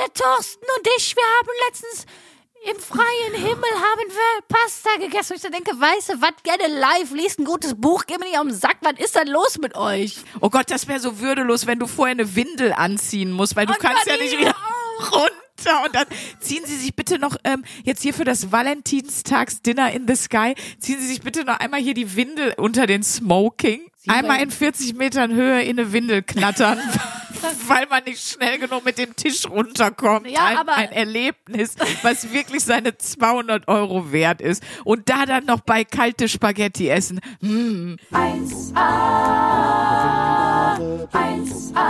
der Thorsten und ich, wir haben letztens im freien Himmel haben wir Pasta gegessen. Und ich so denke, weißt du, was gerne live, liest ein gutes Buch, geh mir nicht auf den Sack, was ist denn los mit euch? Oh Gott, das wäre so würdelos, wenn du vorher eine Windel anziehen musst, weil du Und kannst ja nicht wieder runter. Und dann ziehen Sie sich bitte noch ähm, jetzt hier für das Valentinstags-Dinner in the Sky, ziehen Sie sich bitte noch einmal hier die Windel unter den Smoking. Einmal in 40 Metern Höhe in eine Windel knattern, weil man nicht schnell genug mit dem Tisch runterkommt. Ja, ein, aber- ein Erlebnis, was wirklich seine 200 Euro wert ist. Und da dann noch bei kalte Spaghetti essen. Hm. 1A, 1A,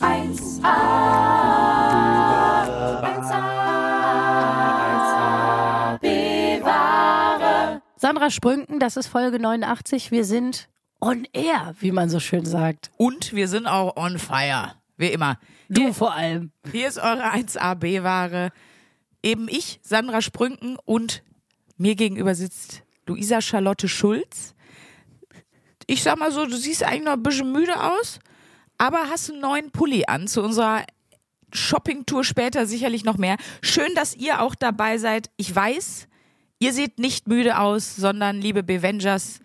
1A, 1A, bewahre. Sandra Sprünken, das ist Folge 89. Wir sind on air, wie man so schön sagt. Und wir sind auch on fire. Wie immer. Du vor allem. Hier ist eure 1AB-Ware. Eben ich, Sandra Sprünken und mir gegenüber sitzt Luisa Charlotte Schulz. Ich sag mal so, du siehst eigentlich noch ein bisschen müde aus, aber hast einen neuen Pulli an zu unserer Shoppingtour später sicherlich noch mehr. Schön, dass ihr auch dabei seid. Ich weiß, ihr seht nicht müde aus, sondern liebe Bevengers,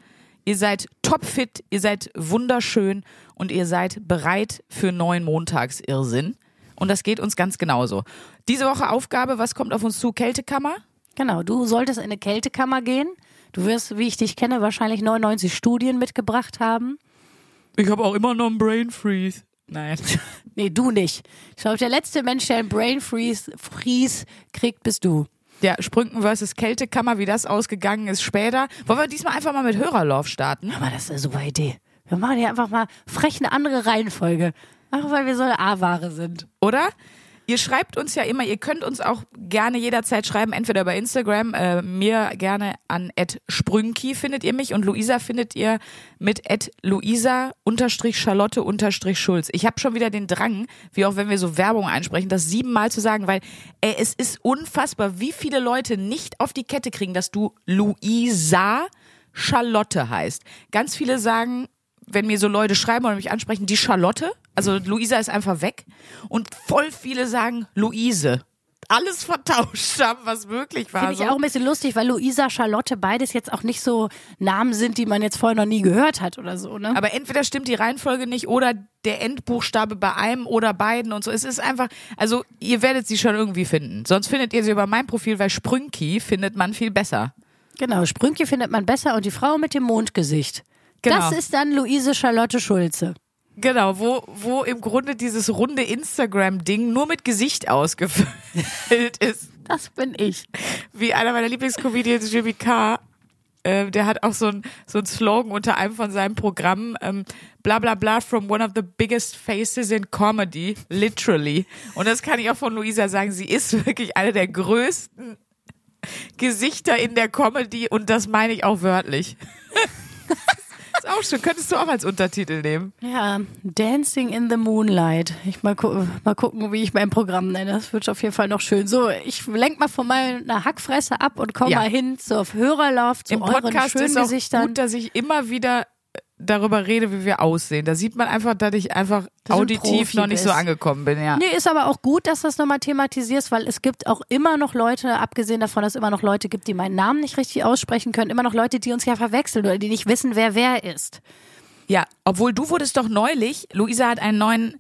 ihr seid topfit, ihr seid wunderschön und ihr seid bereit für neuen Montagsirrsinn. Und das geht uns ganz genauso. Diese Woche Aufgabe, was kommt auf uns zu? Kältekammer? Genau, du solltest in eine Kältekammer gehen. Du wirst, wie ich dich kenne, wahrscheinlich 99 Studien mitgebracht haben. Ich habe auch immer noch einen Brain Freeze. Nein. Nee, du nicht. Ich glaube, der letzte Mensch, der einen Brain Freeze, Freeze kriegt, bist du. Ja, Sprünken versus Kältekammer, wie das ausgegangen ist später. Wollen wir diesmal einfach mal mit Hörerlauf starten? Aber das ist eine super Idee. Wir machen hier einfach mal frech eine andere Reihenfolge. Einfach weil wir so eine A-Ware sind. oder? Ihr schreibt uns ja immer, ihr könnt uns auch gerne jederzeit schreiben, entweder bei Instagram, äh, mir gerne an @sprünki findet ihr mich und Luisa findet ihr mit @luisa_charlotte_schulz. Ich habe schon wieder den Drang, wie auch wenn wir so Werbung einsprechen, das siebenmal zu sagen, weil ey, es ist unfassbar, wie viele Leute nicht auf die Kette kriegen, dass du Luisa Charlotte heißt. Ganz viele sagen, wenn mir so Leute schreiben oder mich ansprechen, die Charlotte, also Luisa ist einfach weg. Und voll viele sagen Luise. Alles vertauscht haben, was möglich war. Finde ich So. auch ein bisschen lustig, weil Luisa, Charlotte, beides jetzt auch nicht so Namen sind, die man jetzt vorher noch nie gehört hat oder so, ne? Aber entweder stimmt die Reihenfolge nicht oder der Endbuchstabe bei einem oder beiden und so. Es ist einfach, also ihr werdet sie schon irgendwie finden. Sonst findet ihr sie über mein Profil, weil Sprünki findet man viel besser. Genau, Sprünke findet man besser und die Frau mit dem Mondgesicht. Genau. Das ist dann Luise Charlotte Schulze. Genau, wo, wo im Grunde dieses runde Instagram-Ding nur mit Gesicht ausgefüllt ist. Das bin ich. wie einer meiner Lieblingscomedians, Jimmy Carr, äh, der hat auch so ein, so ein Slogan unter einem von seinen Programmen, ähm, bla bla bla from one of the biggest faces in comedy, literally. Und das kann ich auch von Luisa sagen, sie ist wirklich eine der größten Gesichter in der Comedy und das meine ich auch wörtlich. ist auch schön, könntest du auch als Untertitel nehmen. Ja, Dancing in the Moonlight. Ich mal, gu mal gucken, wie ich mein Programm nenne. Das wird auf jeden Fall noch schön. So, ich lenk mal von meiner Hackfresse ab und komme Ja. mal hin zur Hörerlauf, zu Im euren Podcast schönen ist auch Gesichtern. gut, dass ich immer wieder darüber rede, wie wir aussehen. Da sieht man einfach, dass ich einfach Dass ein auditiv Profi noch nicht so bist. angekommen bin, ja. Nee, ist aber auch gut, dass du das nochmal thematisierst, weil es gibt auch immer noch Leute, abgesehen davon, dass es immer noch Leute gibt, die meinen Namen nicht richtig aussprechen können, immer noch Leute, die uns ja verwechseln oder die nicht wissen, wer wer ist. Ja, obwohl du wurdest doch neulich, Luisa hat einen neuen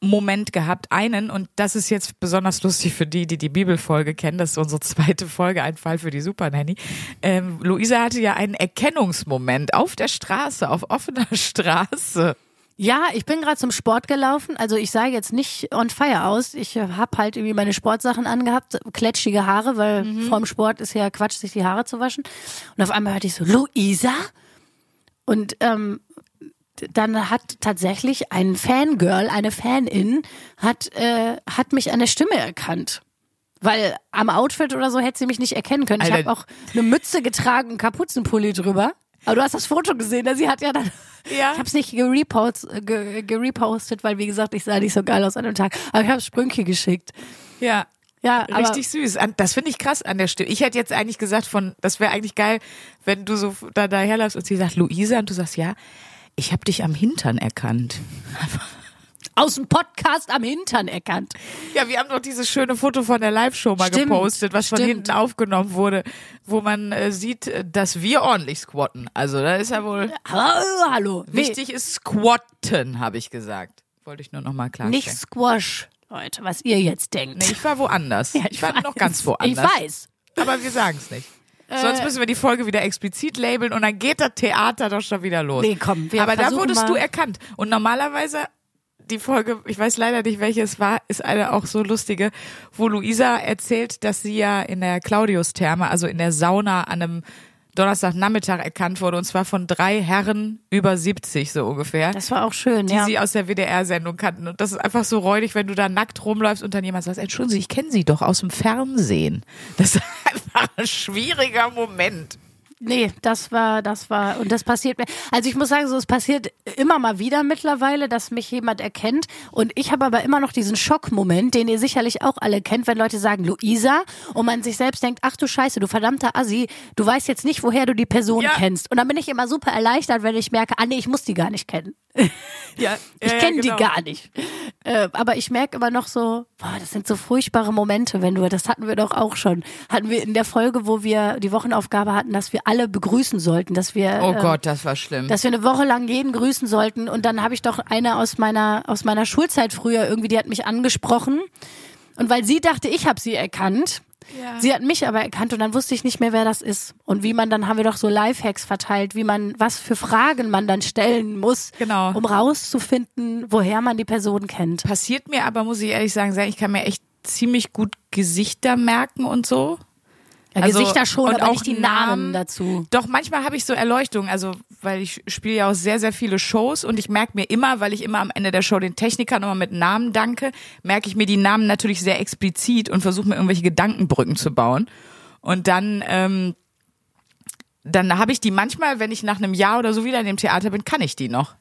Moment gehabt, einen, und das ist jetzt besonders lustig für die, die die Bibelfolge kennen, das ist unsere zweite Folge, ein Fall für die Supernanny. Ähm, Luisa hatte ja einen Erkennungsmoment auf der Straße, auf offener Straße. Ja, ich bin gerade zum Sport gelaufen. Also ich sah jetzt nicht on fire aus. Ich habe halt irgendwie meine Sportsachen angehabt, kletschige Haare, weil vorm Sport ist ja Quatsch, sich die Haare zu waschen. Und auf einmal hörte ich so, Luisa? Und ähm, dann hat tatsächlich ein Fangirl, eine Fanin, hat, äh, hat mich an der Stimme erkannt. Weil am Outfit oder so hätte sie mich nicht erkennen können. Ich Alter. habe auch eine Mütze getragen, einen Kapuzenpulli drüber. Aber du hast das Foto gesehen, ne? sie hat ja dann. Ja. Ich habe es nicht gerepost, ge, gerepostet, weil wie gesagt, ich sah nicht so geil aus an dem Tag. Aber ich habe Sprünke geschickt. Ja. Ja, Richtig süß. Das finde ich krass an der Stimme. Ich hätte jetzt eigentlich gesagt von, das wäre eigentlich geil, wenn du so da daherläufst und sie sagt Luisa und du sagst ja, ich habe dich am Hintern erkannt. aus dem Podcast am Hintern erkannt. Ja, wir haben doch dieses schöne Foto von der Live-Show mal Stimmt, gepostet, was von stimmt. hinten aufgenommen wurde, wo man äh, sieht, äh, dass wir ordentlich squatten. Also da ist ja wohl Aber, äh, hallo. wichtig ist squatten, habe ich gesagt. Wollte ich nur noch mal Nee, klarstellen. nicht Squash, Leute, was ihr jetzt denkt. Nee, ich war woanders. ich, war noch ganz woanders. Ich weiß. Aber wir sagen es nicht. Sonst müssen wir die Folge wieder explizit labeln und dann geht das Theater doch schon wieder los. Nee, komm, wir Aber da wurdest mal- du erkannt. Und normalerweise, die Folge, ich weiß leider nicht, welche es war, ist eine auch so lustige, wo Luisa erzählt, dass sie ja in der Claudius-Therme, also in der Sauna an einem Donnerstagnachmittag erkannt wurde und zwar von drei Herren über 70 so ungefähr. Das war auch schön, die ja. sie aus der WDR-Sendung kannten. Und das ist einfach so räudig, wenn du da nackt rumläufst und dann jemand sagt, entschuldigen Sie, ich kenne Sie doch aus dem Fernsehen. Das ist einfach ein schwieriger Moment. Nee, das war, das war, und das passiert mir. Also ich muss sagen, so, es passiert immer mal wieder mittlerweile, dass mich jemand erkennt. Und ich habe aber immer noch diesen Schockmoment, den ihr sicherlich auch alle kennt, wenn Leute sagen, Luisa, und man sich selbst denkt, ach du Scheiße, du verdammter Assi, du weißt jetzt nicht, woher du die Person Ja. kennst. Und dann bin ich immer super erleichtert, wenn ich merke, ah nee, ich muss die gar nicht kennen. Ja, Ich kenne die gar nicht. Äh, aber ich merke immer noch so, boah, das sind so furchtbare Momente, wenn du, das hatten wir doch auch schon. Hatten wir in der Folge, wo wir die Wochenaufgabe hatten, dass wir alle begrüßen sollten, dass wir, Oh ähm, Gott, das war schlimm. dass wir eine Woche lang jeden grüßen sollten. Und dann habe ich doch eine aus meiner, aus meiner Schulzeit früher irgendwie, die hat mich angesprochen. Und weil sie dachte, ich habe sie erkannt, Ja. sie hat mich aber erkannt und dann wusste ich nicht mehr, wer das ist. Und wie man, dann haben wir doch so Lifehacks verteilt, wie man, was für Fragen man dann stellen muss, Genau. um rauszufinden, woher man die Person kennt. Passiert mir aber, muss ich ehrlich sagen, ich kann mir echt ziemlich gut Gesichter merken und so. Ja, Also, Gesichter schon, und aber auch nicht die Namen. Namen dazu. Doch, manchmal habe ich so Erleuchtung, also weil ich spiele ja auch sehr, sehr viele Shows und ich merke mir immer, weil ich immer am Ende der Show den Technikern nochmal mit Namen danke, merke ich mir die Namen natürlich sehr explizit und versuche mir irgendwelche Gedankenbrücken zu bauen. Und dann, ähm, dann habe ich die manchmal, wenn ich nach einem Jahr oder so wieder in dem Theater bin, kann ich die noch.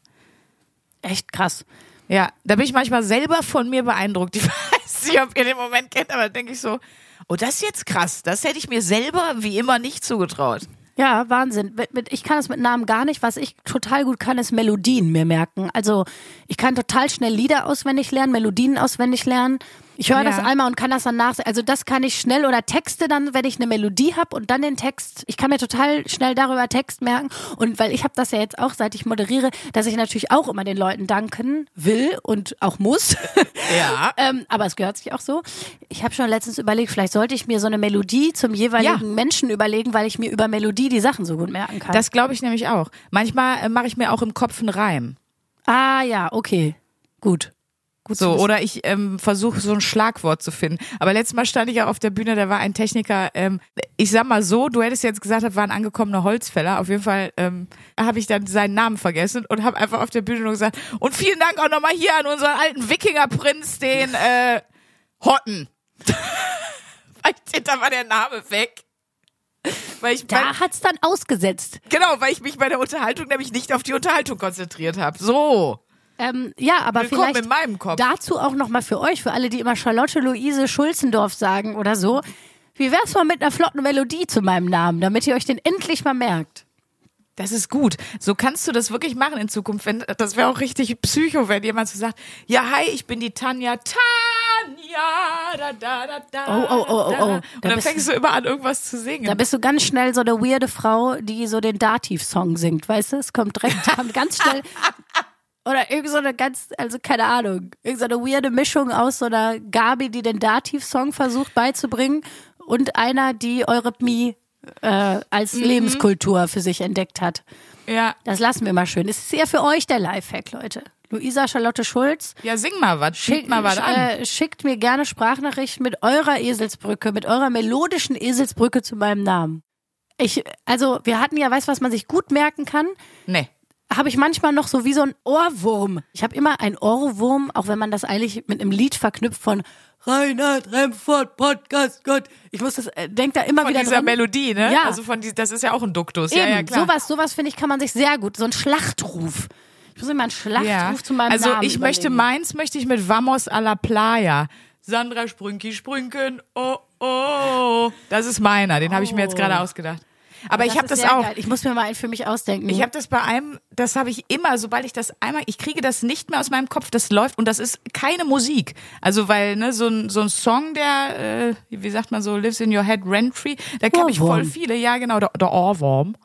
Echt krass. Ja, da bin ich manchmal selber von mir beeindruckt. Ich weiß nicht, ob ihr den Moment kennt, aber denke ich so, oh, das ist jetzt krass. Das hätte ich mir selber wie immer nicht zugetraut. Ja, Wahnsinn. Ich kann es mit Namen gar nicht. Was ich total gut kann, ist Melodien mir merken. Also ich kann total schnell Lieder auswendig lernen, Melodien auswendig lernen. Ich höre das Ja. einmal und kann das dann nach. Also das kann ich schnell oder Texte dann, wenn ich eine Melodie habe und dann den Text. Ich kann mir total schnell darüber Text merken. Und weil ich habe das ja jetzt auch, seit ich moderiere, dass ich natürlich auch immer den Leuten danken will und auch muss. Ja. Ähm, aber es gehört sich auch so. Ich habe schon letztens überlegt, vielleicht sollte ich mir so eine Melodie zum jeweiligen Ja. Menschen überlegen, weil ich mir über Melodie die Sachen so gut merken kann. Das glaube ich nämlich auch. Manchmal äh, mache ich mir auch im Kopf einen Reim. ah ja, okay. Gut. Gut So, oder ich ähm, versuche so ein Schlagwort zu finden. Aber letztes Mal stand ich ja auf der Bühne, da war ein Techniker, ähm, ich sag mal so, du hättest jetzt gesagt, das war ein angekommener Holzfäller. Auf jeden Fall ähm, habe ich dann seinen Namen vergessen und habe einfach auf der Bühne nur gesagt, und vielen Dank auch nochmal hier an unseren alten Wikingerprinz, den äh, Hotten. Da war der Name weg. Weil ich, da hat's dann ausgesetzt. genau, weil ich mich bei der Unterhaltung nämlich nicht auf die Unterhaltung konzentriert habe. So. Ähm, ja, aber Willkommen vielleicht dazu auch nochmal für euch, für alle, die immer Charlotte Luise Schulzendorf sagen oder so. Wie wär's mal mit einer flotten Melodie zu meinem Namen, damit ihr euch den endlich mal merkt? Das ist gut. So kannst du das wirklich machen in Zukunft. Wenn, das wäre auch richtig psycho, wenn jemand so sagt, ja, hi, ich bin die Tanja. Tanja, da, da, da, da. Oh, oh, oh, oh, da. oh. Und Da dann bist- fängst du immer an, irgendwas zu singen. Da bist du ganz schnell so eine weirde Frau, die so den Dativ-Song singt, weißt du? Es kommt direkt, ganz schnell. Oder irgend so eine ganz, also keine Ahnung, irgend so eine weirde Mischung aus so einer Gabi, die den Dativ-Song versucht beizubringen und einer, die Eurythmie äh, als Mhm. Lebenskultur für sich entdeckt hat. ja. Das lassen wir mal schön. Es ist ja für euch der Lifehack, Leute. Luisa Charlotte Schulz, ja, sing mal was. Schick Schick, mal was an. äh, schickt mir gerne Sprachnachrichten mit eurer Eselsbrücke, mit eurer melodischen Eselsbrücke zu meinem Namen. Ich, also, wir hatten ja, weißt du, was man sich gut merken kann? Nee. Habe ich manchmal noch so wie so ein Ohrwurm. Ich habe immer einen Ohrwurm, auch wenn man das eigentlich mit einem Lied verknüpft von Reinhard Remford Podcast Gott. Ich muss das, äh, denk da immer Von wieder dieser dran. Melodie, ne? Ja. Also von die, das ist ja auch ein Duktus. Eben, ja, ja, klar. sowas, sowas finde ich, kann man sich sehr gut, so ein Schlachtruf. Ich muss immer einen Schlachtruf ja. zu meinem also Namen ich möchte überlegen. meins möchte ich mit Vamos a la Playa. Sandra Sprünki Sprünken, oh, oh. Das ist meiner, den habe ich mir jetzt Oh. gerade ausgedacht. Aber ich habe das sehr auch. Geil. Ich muss mir mal einen für mich ausdenken. Ich habe das bei einem, das habe ich immer, sobald ich das einmal, ich kriege das nicht mehr aus meinem Kopf, das läuft und das ist keine Musik. Also weil ne so ein so ein Song, der äh, wie sagt man so lives in your head rent free, da habe ich voll viele. Ja genau, der, der Ohrwurm.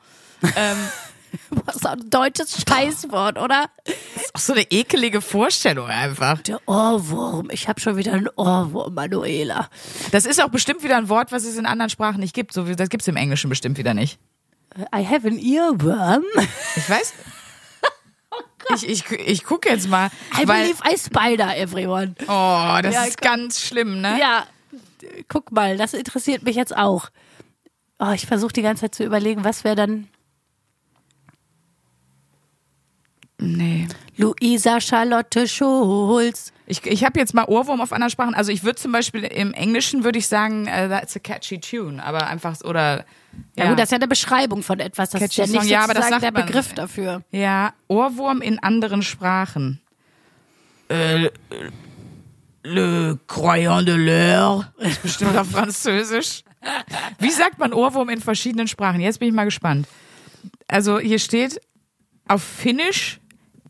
ähm, Was ist ein deutsches Scheißwort, oder? ist auch so eine ekelige Vorstellung einfach. Der Ohrwurm. Ich habe schon wieder einen Ohrwurm, Manuela. Das ist auch bestimmt wieder ein Wort, was es in anderen Sprachen nicht gibt. So das gibt's im Englischen bestimmt wieder nicht. I have an earworm. Ich weiß. Ich, ich, ich gucke jetzt mal. I believe I spider, everyone. oh, das Ja, ist ganz schlimm, ne? Ja, guck mal, das interessiert mich jetzt auch. Oh, ich versuche die ganze Zeit zu überlegen, was wäre dann Nee. Luisa Charlotte Schulz. Ich, ich habe jetzt mal Ohrwurm auf anderen Sprachen. Also ich würde zum Beispiel im Englischen würde ich sagen, uh, that's a catchy tune, aber einfach oder Ja, gut, das ist ja eine Beschreibung von etwas. Das Catchy ist ja nicht Song. Ja, aber das sagt der man. Begriff dafür. ja Ohrwurm in anderen Sprachen. Äh, le croyant de l'heure. Ist bestimmt auf Französisch. Wie sagt man Ohrwurm in verschiedenen Sprachen? Jetzt bin ich mal gespannt. Also hier steht auf Finnisch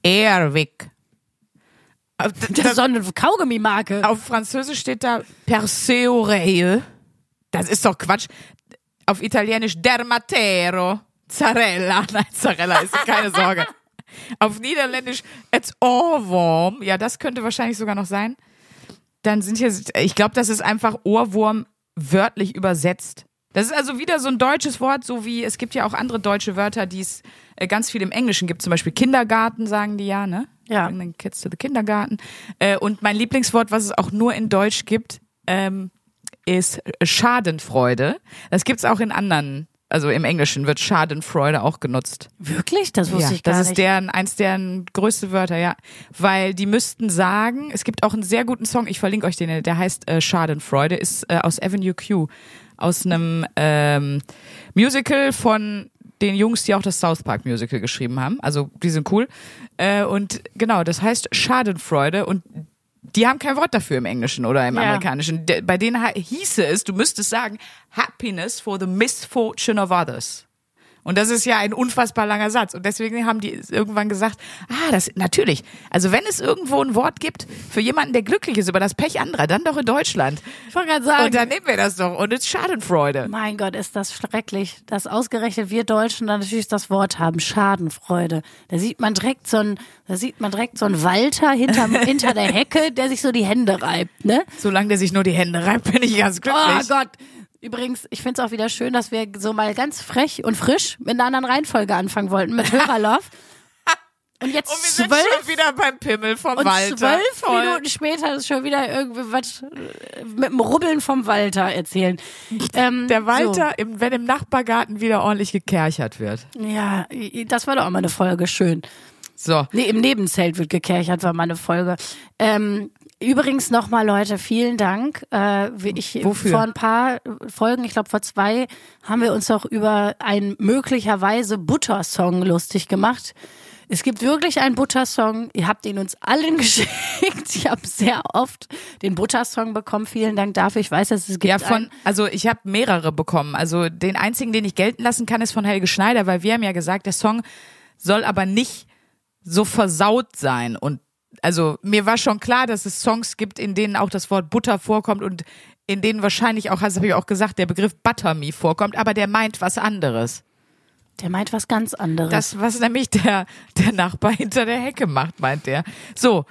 Airwick. Das ist so eine Kaugummi-Marke. auf Französisch steht da Perseoreille. Das ist doch Quatsch. Auf Italienisch Dermatero. Zarella. Nein, Zarella ist keine Sorge. Auf Niederländisch et Ohrwurm. Ja, das könnte wahrscheinlich sogar noch sein. Dann sind hier, ich glaube, das ist einfach Ohrwurm wörtlich übersetzt. Das ist also wieder so ein deutsches Wort, so wie es gibt ja auch andere deutsche Wörter, die es äh, ganz viel im Englischen gibt. Zum Beispiel Kindergarten sagen die ja, ne? Ja. Bring the Kids to the Kindergarten. Äh, und mein Lieblingswort, was es auch nur in Deutsch gibt, ähm, ist Schadenfreude. Das gibt's auch in anderen, also im Englischen wird Schadenfreude auch genutzt. Wirklich? Das wusste Ja, ich gar das ist nicht. deren, eins deren größte Wörter, ja. Weil die müssten sagen, es gibt auch einen sehr guten Song, ich verlinke euch den, der heißt äh, Schadenfreude, ist äh, aus Avenue Q, aus einem ähm, Musical von den Jungs, die auch das South Park Musical geschrieben haben. Also die sind cool. Äh, und genau, das heißt Schadenfreude und die haben kein Wort dafür im Englischen oder im Ja. Amerikanischen. De- Bei denen hieße es, du müsstest sagen, Happiness for the misfortune of others. Und das ist ja ein unfassbar langer Satz. Und deswegen haben die irgendwann gesagt, ah, das natürlich. Also wenn es irgendwo ein Wort gibt für jemanden, der glücklich ist über das Pech anderer, dann doch in Deutschland. Ich wollte gerade sagen. Und dann nehmen wir das doch. Und es ist Schadenfreude. mein Gott, ist das schrecklich, dass ausgerechnet wir Deutschen dann natürlich das Wort haben, Schadenfreude. Da sieht man direkt so ein, da sieht man direkt so einen Walter hinter, hinter der Hecke, der sich so die Hände reibt, ne? Solange der sich nur die Hände reibt, bin ich ganz glücklich. Oh Gott. Übrigens, ich finde es auch wieder schön, dass wir so mal ganz frech und frisch mit einer anderen Reihenfolge anfangen wollten, mit Hörerlove. Und jetzt Und wir sind zwölf schon wieder beim Pimmel vom und Walter. zwölf Toll. Minuten später ist schon wieder irgendwie was äh, mit dem Rubbeln vom Walter erzählen. Ähm, Der Walter, im, wenn im Nachbargarten wieder ordentlich gekerchert wird. So. Ja, das war doch auch mal eine Folge, schön. So. Nee, im Nebenzelt wird gekerchert, war mal eine Folge. Ähm, übrigens nochmal, Leute, vielen Dank. Äh, ich Wofür? vor ein paar Folgen, ich glaube vor zwei, haben wir uns doch über einen möglicherweise Buttersong lustig gemacht. Es gibt wirklich einen Buttersong. Ihr habt ihn uns allen geschickt. Ich habe sehr oft den Buttersong bekommen. Vielen Dank dafür. Ich weiß, dass es gibt Ja, von, einen. also ich habe mehrere bekommen. Also den einzigen, den ich gelten lassen kann, ist von Helge Schneider, weil wir haben ja gesagt, der Song soll aber nicht so versaut sein. Und also mir war schon klar, dass es Songs gibt, in denen auch das Wort Butter vorkommt und in denen wahrscheinlich auch, das habe ich auch gesagt, der Begriff Butter Me vorkommt, aber der meint was anderes. Der meint was ganz anderes. Das, was nämlich der, der Nachbar hinter der Hecke macht, meint der. So,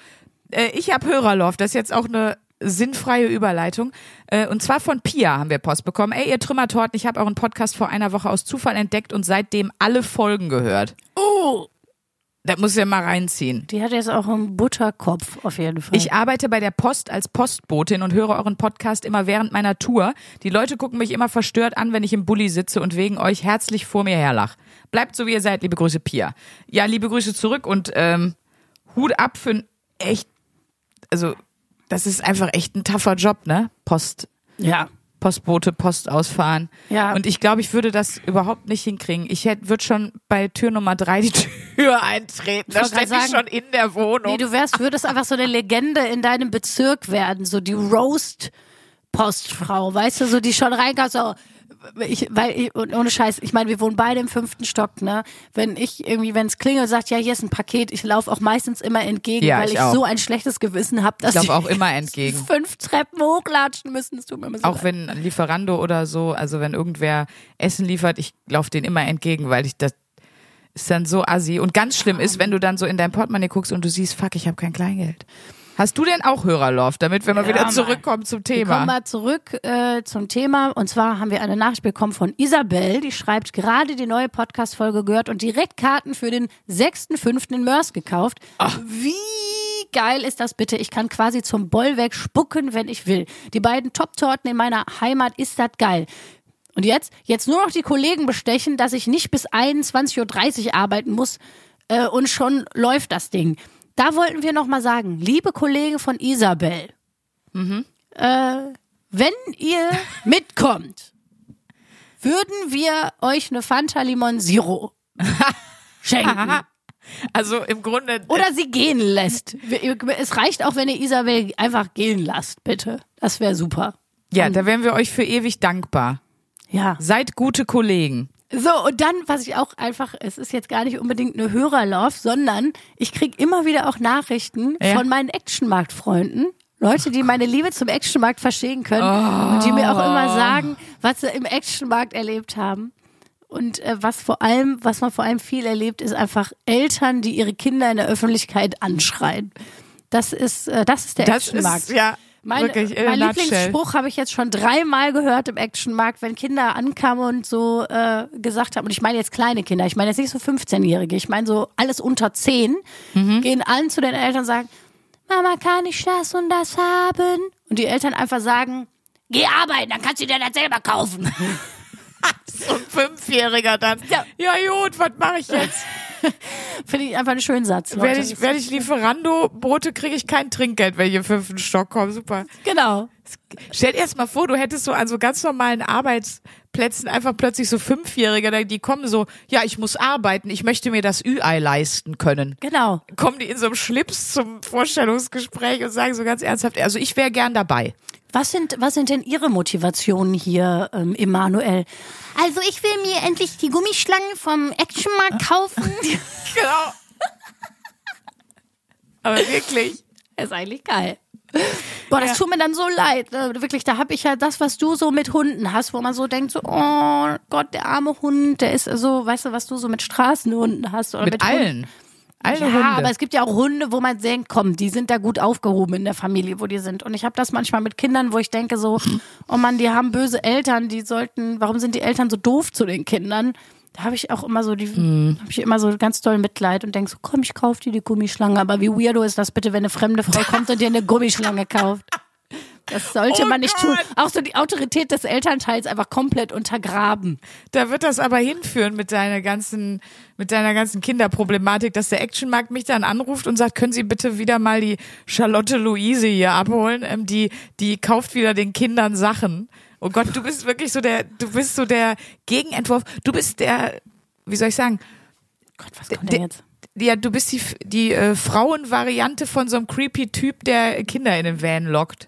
äh, ich habe Hörerlauf, das ist jetzt auch eine sinnfreie Überleitung. Äh, und zwar von Pia haben wir Post bekommen. Ey, ihr Trümmertorten, ich habe euren Podcast vor einer Woche aus Zufall entdeckt und seitdem alle Folgen gehört. oh, Das muss ja mal reinziehen. die hat jetzt auch einen Butterkopf auf jeden Fall. Ich arbeite bei der Post als Postbotin und höre euren Podcast immer während meiner Tour. Die Leute gucken mich immer verstört an, wenn ich im Bulli sitze und wegen euch herzlich vor mir herlach. Bleibt so, wie ihr seid. Liebe Grüße, Pia. Ja, liebe Grüße zurück und ähm, Hut ab für ein echt, also das ist einfach echt ein tougher Job, ne? Post, ja. Postbote, Post ausfahren. Ja. Und ich glaube, ich würde das überhaupt nicht hinkriegen. Ich hätte, würde schon bei Tür Nummer drei die Tür eintreten. Da grad ich schon in der Wohnung. Nee, du wärst, würdest einfach so eine Legende in deinem Bezirk werden, so die Roast-Postfrau, weißt du, so die schon reinkommt, so, ich, weil ich, ohne Scheiß, ich meine, wir wohnen beide im fünften Stock, ne? Wenn ich irgendwie, wenn es klingelt, sagt, ja, hier ist ein Paket, ich laufe auch meistens immer entgegen, Ja, weil ich ich, so ein schlechtes Gewissen habe, dass Ich ich auch immer entgegen. fünf Treppen hochlatschen müssen. Es tut mir immer so Auch leid. wenn ein Lieferando oder so, also wenn irgendwer Essen liefert, ich laufe den immer entgegen, weil ich das ist dann so assi. Und ganz schlimm ist, wenn du dann so in dein Portemonnaie guckst und du siehst, fuck, ich habe kein Kleingeld. Hast du denn auch Hörerlauf, damit wir mal Ja, wieder Mann. zurückkommen zum Wir kommen Thema? mal zurück äh, zum Thema. Und zwar haben wir eine Nachricht bekommen von Isabel, die schreibt, gerade die neue Podcast-Folge gehört und direkt Karten für den 6.5. in Mörs gekauft. Wie geil ist das bitte? Ich kann quasi zum Bollwerk spucken, wenn ich will. Die beiden Top-Torten in meiner Heimat ist das geil. Und jetzt? Jetzt nur noch die Kollegen bestechen, dass ich nicht bis 21.30 Uhr arbeiten muss äh, und schon läuft das Ding. Da wollten wir noch mal sagen, liebe Kollegen von Isabel, äh, wenn ihr mitkommt, würden wir euch eine Fanta Limon Zero schenken. Also im Grunde. Oder sie gehen lässt. Es reicht auch, wenn ihr Isabel einfach gehen lasst, bitte. Das wäre super. ja, da wären wir euch für ewig dankbar. Ja. Seid gute Kollegen. So, und dann, was ich auch einfach, es ist jetzt gar nicht unbedingt eine Hörerlauf, sondern ich krieg immer wieder auch Nachrichten Ja. von meinen Actionmarkt-Freunden. Leute, die meine Liebe zum Actionmarkt verstehen können und die mir auch immer sagen, was sie im Actionmarkt erlebt haben. Und äh, was vor allem, was man vor allem viel erlebt, ist einfach Eltern, die ihre Kinder in der Öffentlichkeit anschreien. Das ist, äh, das ist der Das Actionmarkt. ist ja Mein, wirklich in mein. Lieblingsspruch habe ich jetzt schon dreimal gehört im Actionmarkt, wenn Kinder ankamen und so äh, gesagt haben, und ich meine jetzt kleine Kinder, ich meine jetzt nicht so 15-Jährige, ich meine so alles unter 10, Mhm. gehen allen zu den Eltern und sagen, Mama, kann ich das und das haben? Und die Eltern einfach sagen, geh arbeiten, dann kannst du dir das selber kaufen. So ein Fünfjähriger dann. Ja. Ja, gut, was mache ich jetzt? Finde ich einfach einen schönen Satz. Leute. Werde ich, werde ich Lieferando-Brote, kriege ich kein Trinkgeld, wenn ich im fünften Stock komme. Super. genau. Stell dir erst mal vor, du hättest so an so ganz normalen Arbeitsplätzen einfach plötzlich so Fünfjährige, die kommen so, ja, ich muss arbeiten, ich möchte mir das Ü-Ei leisten können. Genau. Kommen die in so einem Schlips zum Vorstellungsgespräch und sagen so ganz ernsthaft, also ich wäre gern dabei. Was sind, was sind denn Ihre Motivationen hier, ähm, Emanuel? Also ich will mir endlich die Gummischlangen vom Actionmarkt kaufen. Genau. Aber wirklich. ist eigentlich geil. Boah, das tut mir dann so leid. ne? Wirklich, da habe ich ja das, was du so mit Hunden hast, wo man so denkt, so, oh Gott, der arme Hund, der ist so, weißt du, was du so mit Straßenhunden hast. Oder Mit, mit, Hunden. Alle Ja, Hunde. aber es gibt ja auch Hunde, wo man denkt, komm, die sind da gut aufgehoben in der Familie, wo die sind. Und ich habe das manchmal mit Kindern, wo ich denke so, oh Mann, die haben böse Eltern, die sollten, warum sind die Eltern so doof zu den Kindern? Da habe ich auch immer so die, Hm. habe ich immer so ganz doll Mitleid und denke so, komm, ich kauf dir die Gummischlange. Aber wie weirdo ist das bitte, wenn eine fremde Frau kommt und dir eine Gummischlange kauft? Das sollte Oh man nicht Gott. tun. Auch so die Autorität des Elternteils einfach komplett untergraben. Da wird das aber hinführen mit deiner ganzen, mit deiner ganzen Kinderproblematik, dass der Actionmarkt mich dann anruft und sagt, können Sie bitte wieder mal die Charlotte Luise hier abholen? Ähm, die, die kauft wieder den Kindern Sachen. Oh Gott, du bist wirklich so der, du bist so der Gegenentwurf. Du bist der, wie soll ich sagen? Gott, was kommt denn jetzt? Ja, du bist die, die äh, Frauenvariante von so einem creepy Typ, der Kinder in den Van lockt.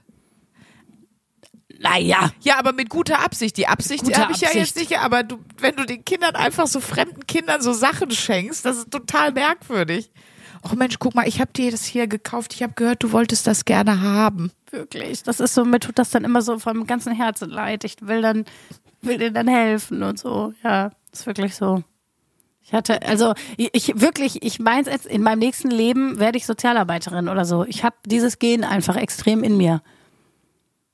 Naja. Ja, aber mit guter Absicht. Die Absicht habe ich ja jetzt nicht, aber du, wenn du den Kindern einfach so fremden Kindern so Sachen schenkst, das ist total merkwürdig. Oh Mensch, guck mal, ich habe dir das hier gekauft. Ich habe gehört, du wolltest das gerne haben. Wirklich. Das ist so, mir tut das dann immer so vom ganzen Herzen leid. Ich will dann, will denen dann helfen und so. Ja, ist wirklich so. Ich hatte, also ich ich- wirklich, ich meins jetzt, in meinem nächsten Leben werde ich Sozialarbeiterin oder so. Ich habe dieses Gen einfach extrem in mir.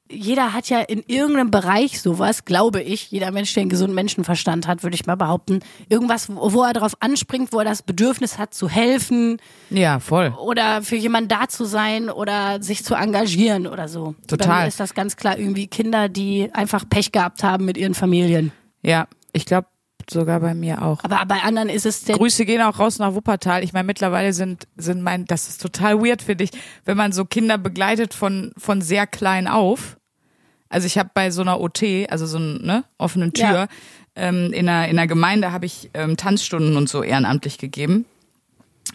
Jeder hat ja in irgendeinem Bereich sowas, glaube ich. Jeder Mensch, der einen gesunden Menschenverstand hat, würde ich mal behaupten. Irgendwas, wo er darauf anspringt, wo er das Bedürfnis hat zu helfen, Ja, voll. oder für jemanden da zu sein oder sich zu engagieren oder so. Bei Total. mir ist das ganz klar irgendwie Kinder, die einfach Pech gehabt haben mit ihren Familien. Ja, ich glaube sogar bei mir auch. Aber bei anderen ist es der Grüße gehen auch raus nach Wuppertal. Ich meine, mittlerweile sind, sind mein, das ist total weird, finde ich, wenn man so Kinder begleitet von, von sehr klein auf. Also ich habe bei so einer OT, also so einer ne, offenen Tür, Ja. ähm, in, einer, in einer Gemeinde habe ich ähm, Tanzstunden und so ehrenamtlich gegeben.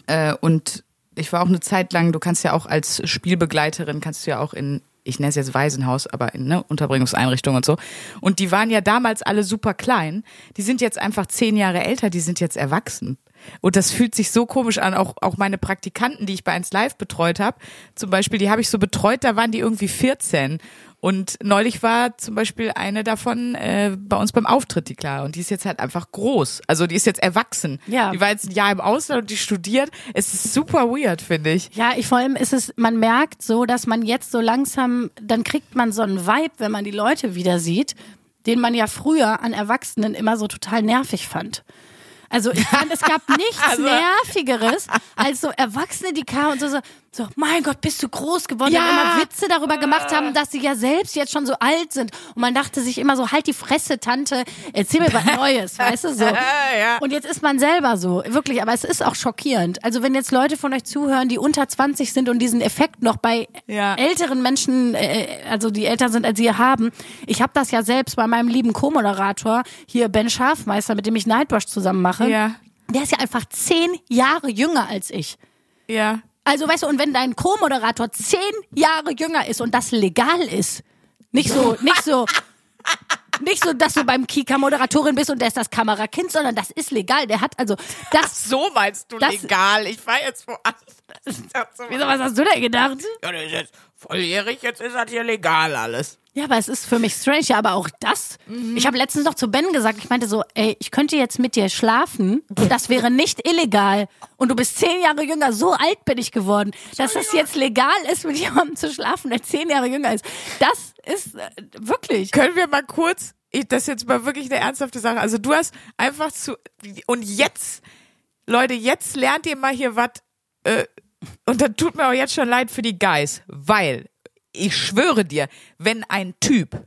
Äh, und ich war auch eine Zeit lang, du kannst ja auch als Spielbegleiterin, kannst du ja auch in ich nenne es jetzt Waisenhaus, aber in ne, Unterbringungseinrichtungen und so. Und die waren ja damals alle super klein. Die sind jetzt einfach zehn Jahre älter, die sind jetzt erwachsen. Und das fühlt sich so komisch an. Auch, auch meine Praktikanten, die ich bei 1 Live betreut habe, zum Beispiel, die habe ich so betreut, da waren die irgendwie 14. Und neulich war zum Beispiel eine davon äh, bei uns beim Auftritt, die Clara. Und die ist jetzt halt einfach groß. Also die ist jetzt erwachsen. Ja. Die war jetzt ein Jahr im Ausland und die studiert. Es ist super weird, finde ich. Ja, ich vor allem ist es, man merkt so, dass man jetzt so langsam, dann kriegt man so einen Vibe, wenn man die Leute wieder sieht, den man ja früher an Erwachsenen immer so total nervig fand. Also ich fand, es gab nichts Also- Nervigeres als so Erwachsene, die kamen und so, so, so, mein Gott, bist du groß geworden, Ja. und immer Witze darüber gemacht haben, dass sie ja selbst jetzt schon so alt sind. Und man dachte sich immer so, halt die Fresse, Tante, erzähl mir was Neues, weißt du so. ja. Und jetzt ist man selber so, wirklich, aber es ist auch schockierend. Also wenn jetzt Leute von euch zuhören, die unter 20 sind und diesen Effekt noch bei Ja. älteren Menschen, äh, also die älter sind als ihr haben. Ich habe das ja selbst bei meinem lieben Co-Moderator, hier Ben Schafmeister, mit dem ich Nightwash zusammen mache. Ja. Der ist ja einfach zehn Jahre jünger als ich. Ja. Also weißt du, und wenn dein Co-Moderator zehn Jahre jünger ist und das legal ist, nicht so, nicht so, nicht so, dass du beim Kika Moderatorin bist und der ist das Kamerakind, sondern das ist legal. Der hat also das. So meinst du Das- legal. Ich war jetzt woanders. Wieso, was hast du denn gedacht? Ja, der ist jetzt volljährig, jetzt ist das hier legal alles. Ja, aber es ist für mich strange. Ja, aber auch das. Ich habe letztens noch zu Ben gesagt, ich meinte so, ey, ich könnte jetzt mit dir schlafen das wäre nicht illegal. Und du bist zehn Jahre jünger, so alt bin ich geworden, dass es jetzt legal ist, mit jemandem zu schlafen, der zehn Jahre jünger ist. Das ist äh, wirklich. Können wir mal kurz, ich, das ist jetzt mal wirklich eine ernsthafte Sache. Also du hast einfach zu, und jetzt, Leute, jetzt lernt ihr mal hier was, äh, und das tut mir auch jetzt schon leid für die Guys, weil ich schwöre dir, wenn ein Typ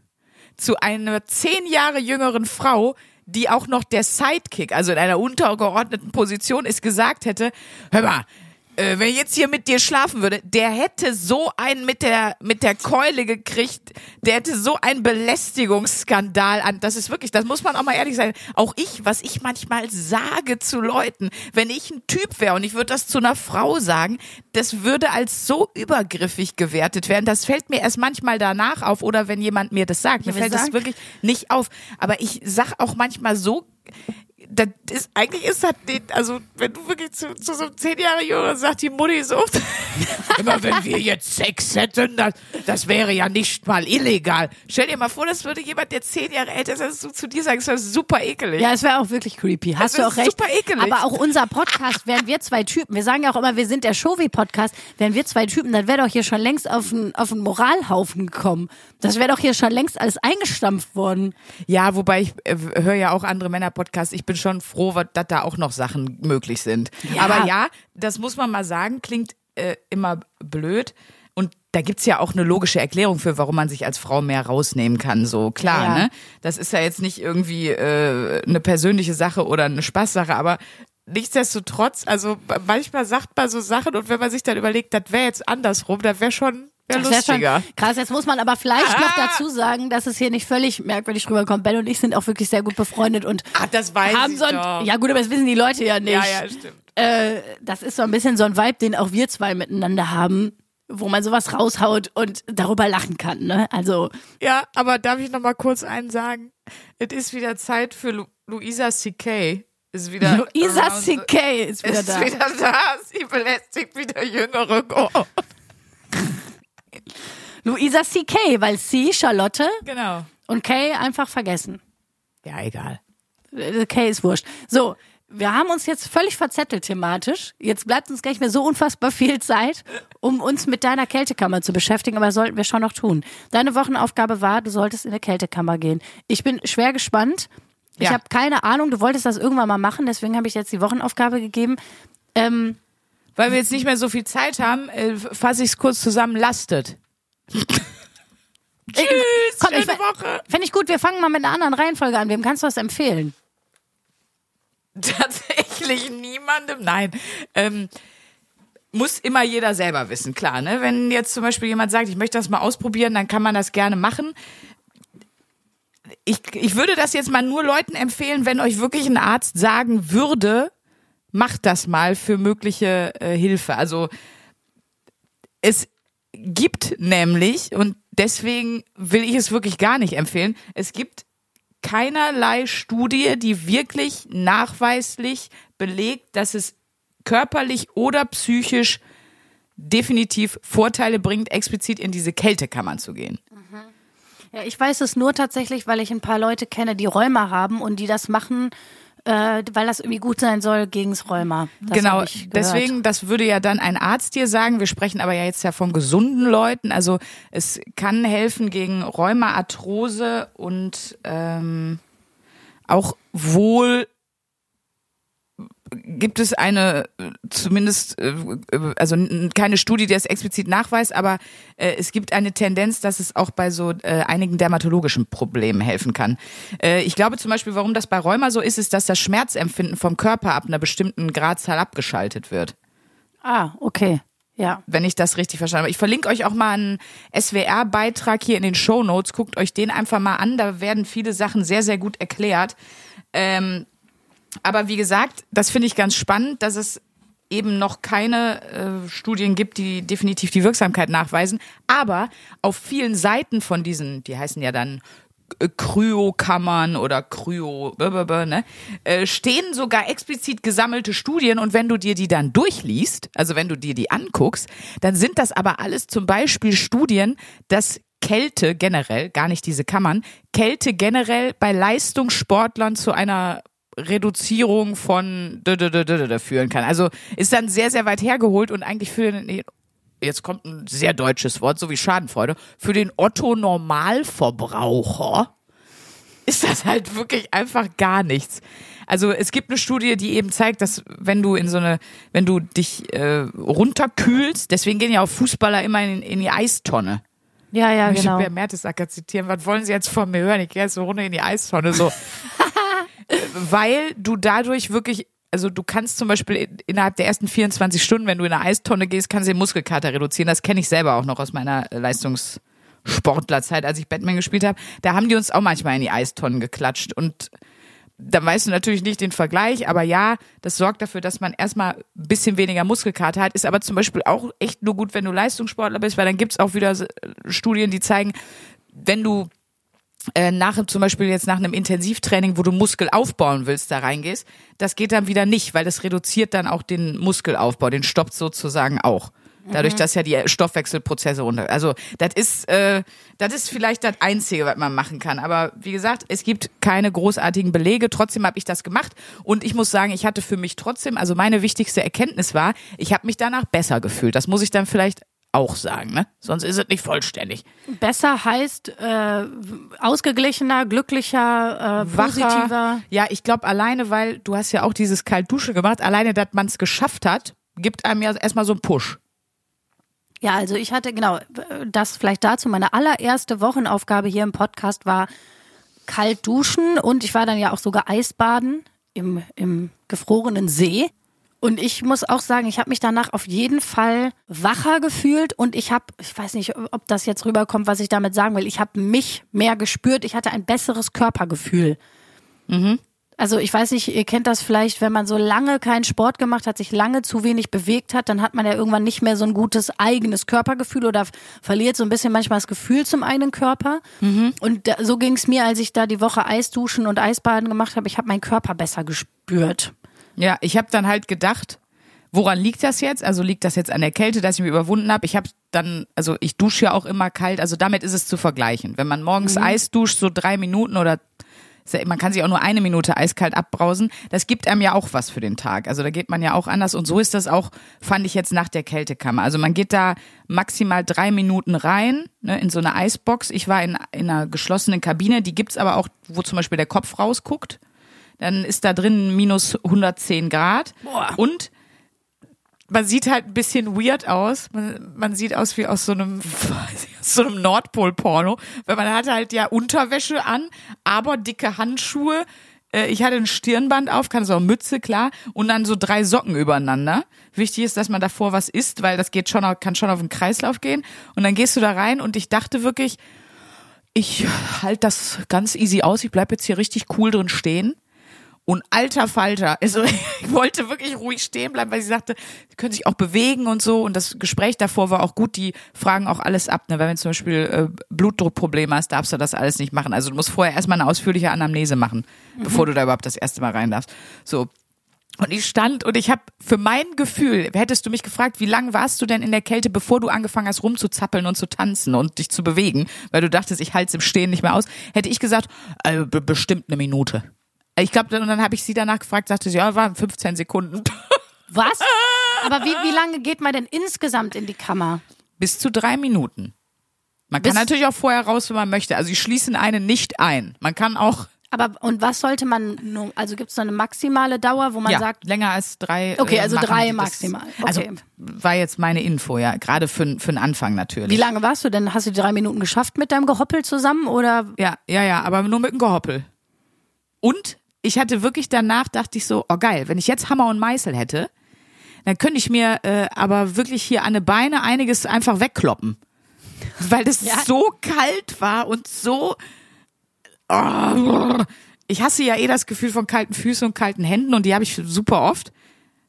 zu einer zehn Jahre jüngeren Frau, die auch noch der Sidekick, also in einer untergeordneten Position ist, gesagt hätte, hör mal, äh, wenn ich jetzt hier mit dir schlafen würde, der hätte so einen mit der mit der Keule gekriegt, der hätte so einen Belästigungsskandal an. Das ist wirklich, das muss man auch mal ehrlich sein. Auch ich, was ich manchmal sage zu Leuten, wenn ich ein Typ wäre und ich würde das zu einer Frau sagen, das würde als so übergriffig gewertet werden. Das fällt mir erst manchmal danach auf oder wenn jemand mir das sagt. Mir fällt das sagen- wirklich nicht auf. Aber ich sag auch manchmal so das ist, eigentlich ist das, nicht- also, wenn du wirklich zu, zu so einem zehn Jahre Jüngeren sagt die Mutti so, immer wenn wir jetzt Sex hätten, das, das wäre ja nicht mal illegal. Stell dir mal vor, das würde jemand, der zehn Jahre älter ist, als du zu dir sagen, das wäre super ekelig. Ja, es wäre auch wirklich creepy. Hast Das du ist auch recht. super ekelig. Aber auch unser Podcast, wären wir zwei Typen, wir sagen ja auch immer, wir sind der Showy-Podcast, wären wir zwei Typen, dann wäre doch hier schon längst auf einen auf einen Moralhaufen gekommen. Das wäre doch hier schon längst alles eingestampft worden. Ja, wobei ich äh, höre ja auch andere Männer-Podcasts. Ich bin schon froh, dass da auch noch Sachen möglich sind. Ja. Aber ja, das muss man mal sagen, klingt äh, immer blöd. Und da gibt's ja auch eine logische Erklärung für, warum man sich als Frau mehr rausnehmen kann. So klar, Ja. ne? Das ist ja jetzt nicht irgendwie äh, eine persönliche Sache oder eine Spaßsache, aber nichtsdestotrotz, also manchmal sagt man so Sachen und wenn man sich dann überlegt, das wäre jetzt andersrum, das wäre schon wär Das lustiger. schon krass. Jetzt muss man aber vielleicht noch Ah. dazu sagen, dass es hier nicht völlig merkwürdig rüberkommt. Ben und ich sind auch wirklich sehr gut befreundet und Ah, das weiß haben so ein, ja gut, aber das wissen die Leute ja nicht. ja, ja, stimmt. äh, das ist so ein bisschen so ein Vibe, den auch wir zwei miteinander haben, wo man sowas raushaut und darüber lachen kann. Ne? Also Ja, aber darf ich noch mal kurz einen sagen? Es ist wieder Zeit für Lu Luisa C.K. Ist wieder Luisa C.K. ist wieder ist da. wieder da. Sie belästigt wieder Jüngere. Oh. Luisa C.K., weil C, Charlotte Genau. und K einfach vergessen. Ja, egal. Äh, K ist wurscht. So, wir haben uns jetzt völlig verzettelt thematisch. Jetzt bleibt uns gar nicht mehr so unfassbar viel Zeit, um uns mit deiner Kältekammer zu beschäftigen, aber das sollten wir schon noch tun. Deine Wochenaufgabe war, du solltest in eine Kältekammer gehen. Ich bin schwer gespannt. Ich Ja. habe keine Ahnung, du wolltest das irgendwann mal machen, deswegen habe ich jetzt die Wochenaufgabe gegeben. Ähm, Weil wir jetzt nicht mehr so viel Zeit haben, äh, fasse ich es kurz zusammen. Lastet. Tschüss. komm, ich, schöne Woche. Fände ich gut, wir fangen mal mit einer anderen Reihenfolge an. Wem kannst du das empfehlen? Tatsächlich niemandem. Nein. Ähm, muss immer jeder selber wissen, klar. Ne? Wenn jetzt zum Beispiel jemand sagt, ich möchte das mal ausprobieren, dann kann man das gerne machen. Ich, ich würde das jetzt mal nur Leuten empfehlen, wenn euch wirklich ein Arzt sagen würde, macht das mal für mögliche äh, Hilfe. Also es gibt nämlich, und deswegen will ich es wirklich gar nicht empfehlen. Es gibt keinerlei Studie, die wirklich nachweislich belegt, dass es körperlich oder psychisch definitiv Vorteile bringt, explizit in diese Kältekammern zu gehen. Ja, ich weiß es nur tatsächlich, weil ich ein paar Leute kenne, die Rheuma haben und die das machen, äh, weil das irgendwie gut sein soll gegens Rheuma. Das genau, deswegen, das würde ja dann ein Arzt dir sagen. Wir sprechen aber ja jetzt ja von gesunden Leuten. Also es kann helfen gegen Rheuma, Arthrose und ähm, auch wohl gibt es eine äh, zumindest äh, äh, also keine Studie, die das explizit nachweist, aber es gibt eine Tendenz, dass es auch bei so einigen dermatologischen Problemen helfen kann. Ich glaube zum Beispiel, warum das bei Rheuma so ist, ist, dass das Schmerzempfinden vom Körper ab einer bestimmten Gradzahl abgeschaltet wird Ah, okay. Ja. wenn ich das richtig verstanden habe. Ich verlinke euch auch mal einen SWR-Beitrag hier in den Show Notes. Guckt euch den einfach mal an. Da werden viele Sachen sehr, sehr gut erklärt. Ähm, aber wie gesagt, das finde ich ganz spannend, dass es eben noch keine äh, Studien gibt, die definitiv die Wirksamkeit nachweisen. Aber auf vielen Seiten von diesen, die heißen ja dann äh, Kryokammern oder Kryo, ne, äh, stehen sogar explizit gesammelte Studien und wenn du dir die dann durchliest, also wenn du dir die anguckst, dann sind das aber alles zum Beispiel Studien, dass Kälte generell, gar nicht diese Kammern, Kälte generell bei Leistungssportlern zu einer Reduzierung von führen kann. Also ist dann sehr, sehr weit hergeholt und eigentlich für den, jetzt kommt ein sehr deutsches Wort, so wie Schadenfreude, für den Otto Normalverbraucher ist das halt wirklich einfach gar nichts. Also es gibt eine Studie, die eben zeigt, dass wenn du in so eine, wenn du dich äh, runterkühlst, deswegen gehen ja auch Fußballer immer in, in die Eistonne. Ja, ja, Ich genau. möchte Mertesacker zitieren. Was wollen Sie jetzt von mir hören? Ich gehe jetzt so runter in die Eistonne. So. Weil du dadurch wirklich, also du kannst zum Beispiel in- innerhalb der ersten 24 Stunden, wenn du in eine Eistonne gehst, kannst du den Muskelkater reduzieren. Das kenne ich selber auch noch aus meiner äh, Leistungssportlerzeit, als ich Batman gespielt habe. Da haben die uns auch manchmal in die Eistonnen geklatscht und dann weißt du natürlich nicht den Vergleich, aber ja, das sorgt dafür, dass man erstmal ein bisschen weniger Muskelkater hat, ist aber zum Beispiel auch echt nur gut, wenn du Leistungssportler bist, weil dann gibt's auch wieder äh, Studien, die zeigen, wenn du äh, nach zum Beispiel jetzt nach einem Intensivtraining, wo du Muskel aufbauen willst, da reingehst, das geht dann wieder nicht, weil das reduziert dann auch den Muskelaufbau, den stoppt sozusagen auch. Dadurch, dass ja die Stoffwechselprozesse runter. Also das ist, äh, das ist vielleicht das Einzige, was man machen kann. Aber wie gesagt, es gibt keine großartigen Belege. Trotzdem habe ich das gemacht und ich muss sagen, ich hatte für mich trotzdem, also meine wichtigste Erkenntnis war, ich habe mich danach besser gefühlt. Das muss ich dann vielleicht auch sagen, ne? Sonst ist es nicht vollständig. Besser heißt äh, ausgeglichener, glücklicher, äh, positiver. Wacher. Ja, ich glaube alleine, weil du hast ja auch dieses Kaltdusche gemacht, alleine, dass man es geschafft hat, gibt einem ja erstmal so einen Push. Ja, also ich hatte, genau, das vielleicht dazu. Meine allererste Wochenaufgabe hier im Podcast war kalt duschen und ich war dann ja auch sogar Eisbaden im, im gefrorenen See. Und ich muss auch sagen, ich habe mich danach auf jeden Fall wacher gefühlt und ich habe, ich weiß nicht, ob das jetzt rüberkommt, was ich damit sagen will, ich habe mich mehr gespürt, ich hatte ein besseres Körpergefühl. Also ich weiß nicht, ihr kennt das vielleicht, wenn man so lange keinen Sport gemacht hat, sich lange zu wenig bewegt hat, dann hat man ja irgendwann nicht mehr so ein gutes eigenes Körpergefühl oder verliert so ein bisschen manchmal das Gefühl zum eigenen Körper. Und da, so ging es mir, als ich da die Woche Eisduschen und Eisbaden gemacht habe. Ich habe meinen Körper besser gespürt. Ja, ich habe dann halt gedacht, woran liegt das jetzt? Also liegt das jetzt an der Kälte, dass ich mich überwunden habe? Ich habe dann, also ich dusche ja auch immer kalt, also damit ist es zu vergleichen. Wenn man morgens Eis duscht, so drei Minuten oder man kann sich auch nur eine Minute eiskalt abbrausen. Das gibt einem ja auch was für den Tag. Also da geht man ja auch anders. Und so ist das auch, fand ich jetzt nach der Kältekammer. Also man geht da maximal drei Minuten rein, ne, in so eine Eisbox. Ich war in, in einer geschlossenen Kabine, die gibt's aber auch, wo zum Beispiel der Kopf rausguckt. Dann ist da drin minus 110 Grad. Und man sieht halt ein bisschen weird aus. Man, man sieht aus wie aus so einem, aus so einem Nordpol-Porno. Weil man hat halt ja Unterwäsche an, aber dicke Handschuhe. Äh, Ich hatte ein Stirnband auf, kann so eine Mütze, klar, und dann so drei Socken übereinander. Wichtig ist, dass man davor was isst, weil das geht schon, kann schon auf den Kreislauf gehen. Und dann gehst du da rein und ich dachte wirklich, ich halte das ganz easy aus. Ich bleib jetzt hier richtig cool drin stehen. Und alter Falter, also ich wollte wirklich ruhig stehen bleiben, weil sie sagte, sie können sich auch bewegen und so. Und das Gespräch davor war auch gut. Die fragen auch alles ab. Ne? Weil wenn du zum Beispiel äh, Blutdruckprobleme hast, darfst du das alles nicht machen. Also du musst vorher erstmal eine ausführliche Anamnese machen, bevor du da überhaupt das erste Mal rein darfst. So, und ich stand und ich habe für mein Gefühl, hättest du mich gefragt, wie lange warst du denn in der Kälte, bevor du angefangen hast rumzuzappeln und zu tanzen und dich zu bewegen, weil du dachtest, ich halte es im Stehen nicht mehr aus, hätte ich gesagt, äh, be- bestimmt eine Minute. Ich glaube, und dann habe ich sie danach gefragt, sagte sie, ja, waren 15 Sekunden. Was? Aber wie, wie lange geht man denn insgesamt in die Kammer? Bis zu drei Minuten. Man kann Bis- natürlich auch vorher raus, wenn man möchte. Also sie schließen einen nicht ein. Man kann auch Aber und was sollte man nun, also gibt es da eine maximale Dauer, wo man ja, sagt, länger als drei. Okay, äh, also machen drei die das. maximal. Also Okay. war jetzt meine Info, ja. Gerade für, für den Anfang natürlich. wie lange warst du denn? Hast du die drei Minuten geschafft mit deinem Gehoppel zusammen oder? Ja, ja, ja, aber nur mit dem Gehoppel. Und ich hatte wirklich danach, dachte ich so, oh geil, wenn ich jetzt Hammer und Meißel hätte, dann könnte ich mir äh, aber wirklich hier an den Beine einiges einfach wegkloppen. Weil das Ja. so kalt war und so. Oh, ich hasse ja eh das Gefühl von kalten Füßen und kalten Händen und die habe ich super oft.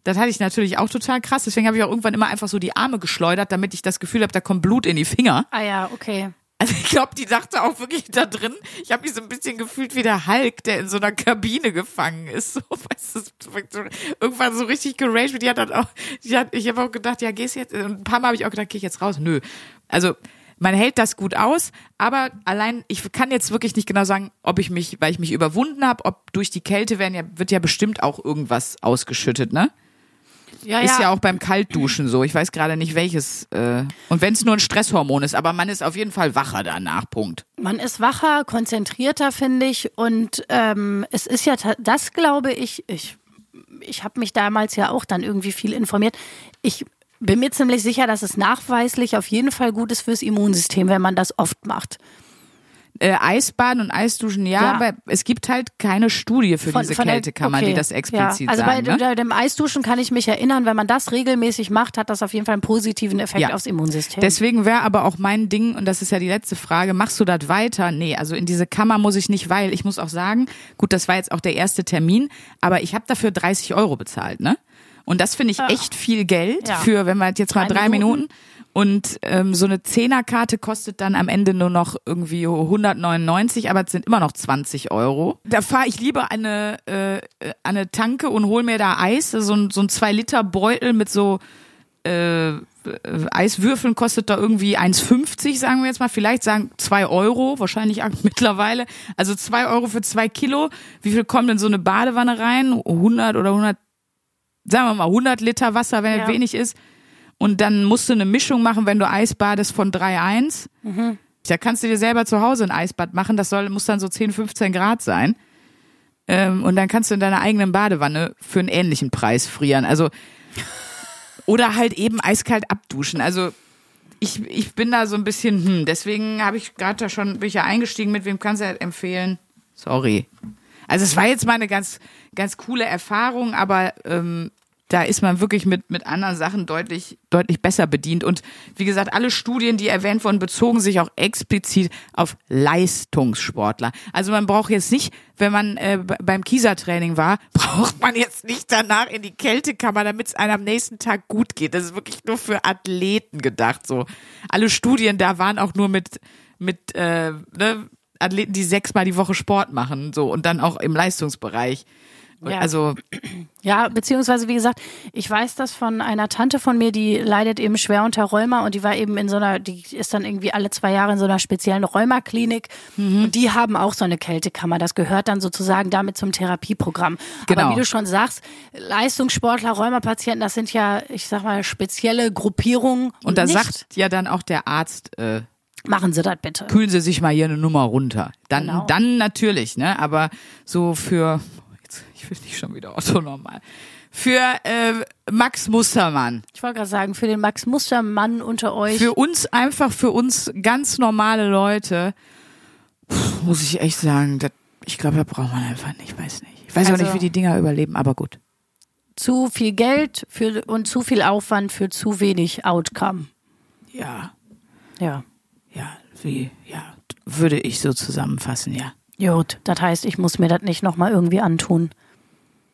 Das hatte ich natürlich auch total krass. Deswegen habe ich auch irgendwann immer einfach so die Arme geschleudert, damit ich das Gefühl habe, da kommt Blut in die Finger. Ah ja, okay. Also ich glaube, die dachte auch wirklich da drin. Ich habe mich so ein bisschen gefühlt wie der Hulk, der in so einer Kabine gefangen ist. So, weißt du, irgendwann so richtig geraged. Die hat dann auch, die hat, ich habe auch gedacht, ja, gehst jetzt. Und ein paar Mal habe ich auch gedacht, geh ich jetzt raus? Nö. Also man hält das gut aus, aber allein, ich kann jetzt wirklich nicht genau sagen, ob ich mich, weil ich mich überwunden habe, ob durch die Kälte werden ja, wird ja bestimmt auch irgendwas ausgeschüttet, ne? Ja, Ist ja auch beim Kaltduschen so. Ich weiß gerade nicht welches. Äh, und wenn es nur ein Stresshormon ist, aber man ist auf jeden Fall wacher danach. Punkt. Man ist wacher, konzentrierter, finde ich. Und ähm, es ist ja das, glaube ich, ich, ich habe mich damals ja auch dann irgendwie viel informiert. Ich bin mir ziemlich sicher, dass es nachweislich auf jeden Fall gut ist fürs Immunsystem, wenn man das oft macht. Äh, Eisbaden und Eisduschen, ja, Ja. aber es gibt halt keine Studie für diese der- Kältekammer, die okay. das explizit ja. Also sagen. bei, ne? dem Eisduschen kann ich mich erinnern, wenn man das regelmäßig macht, hat das auf jeden Fall einen positiven Effekt Ja. aufs Immunsystem. Deswegen wäre aber auch mein Ding, und das ist ja die letzte Frage, machst du das weiter? Nee, also in diese Kammer muss ich nicht, weil ich muss auch sagen, gut, das war jetzt auch der erste Termin, aber ich habe dafür 30 Euro bezahlt, ne? Und das finde ich echt viel Geld Ja. für, wenn man jetzt mal Drei drei Minuten. Minuten. Und ähm, so eine Zehnerkarte kostet dann am Ende nur noch irgendwie 199, aber es sind immer noch 20 Euro. Da fahre ich lieber an eine, äh, eine Tanke und hol mir da Eis, so ein, so ein 2-Liter-Beutel mit so äh, Eiswürfeln kostet da irgendwie 1,50, sagen wir jetzt mal. Vielleicht sagen 2 Euro, wahrscheinlich mittlerweile. Also 2 Euro für 2 Kilo. Wie viel kommt in so eine Badewanne rein? 100 oder 100, sagen wir mal 100 Liter Wasser, wenn Ja. es wenig ist. Und dann musst du eine Mischung machen, wenn du Eis badest von 3,1. Da kannst du dir selber zu Hause ein Eisbad machen. Das soll, muss dann so 10, 15 Grad sein. Ähm, und dann kannst du in deiner eigenen Badewanne für einen ähnlichen Preis frieren. Also, oder halt eben eiskalt abduschen. Also, ich, ich bin da so ein bisschen, hm, deswegen habe ich gerade da schon, bin ich ja eingestiegen, mit wem kannst du das empfehlen? Sorry. Also, es war jetzt mal eine ganz, ganz coole Erfahrung, aber ähm, da ist man wirklich mit, mit anderen Sachen deutlich, deutlich besser bedient. Und wie gesagt, alle Studien, die erwähnt wurden, bezogen sich auch explizit auf Leistungssportler. Also man braucht jetzt nicht, wenn man äh, beim Kiesertraining war, braucht man jetzt nicht danach in die Kältekammer, damit es einem am nächsten Tag gut geht. Das ist wirklich nur für Athleten gedacht. So alle Studien da waren auch nur mit mit äh, ne, Athleten, die sechsmal die Woche Sport machen, so und dann auch im Leistungsbereich. Ja. Also Ja, beziehungsweise wie gesagt, ich weiß das von einer Tante von mir, die leidet eben schwer unter Rheuma und die war eben in so einer, die ist dann irgendwie alle zwei Jahre in so einer speziellen Rheumaklinik Mhm. und die haben auch so eine Kältekammer. Das gehört dann sozusagen damit zum Therapieprogramm. Genau. Aber wie du schon sagst, Leistungssportler, Rheumapatienten, das sind ja, ich sag mal, spezielle Gruppierungen. Und da sagt ja dann auch der Arzt, äh, machen Sie das bitte. kühlen Sie sich mal hier eine Nummer runter. Dann, Genau. dann natürlich, ne? Aber so für, jetzt, ich will nicht schon wieder Otto normal. Für äh, Max Mustermann. Ich wollte gerade sagen, für den Max Mustermann unter euch. Für uns einfach, für uns ganz normale Leute, pff, muss ich echt sagen, das, ich glaube, da braucht man einfach nicht, ich weiß nicht. Ich weiß auch Also- nicht, wie die Dinger überleben, aber gut. zu viel Geld für, und zu viel Aufwand für zu wenig Outcome. Ja, Ja. ja, wie, ja, würde ich so zusammenfassen, ja. Gut, das heißt, ich muss mir das nicht nochmal irgendwie antun.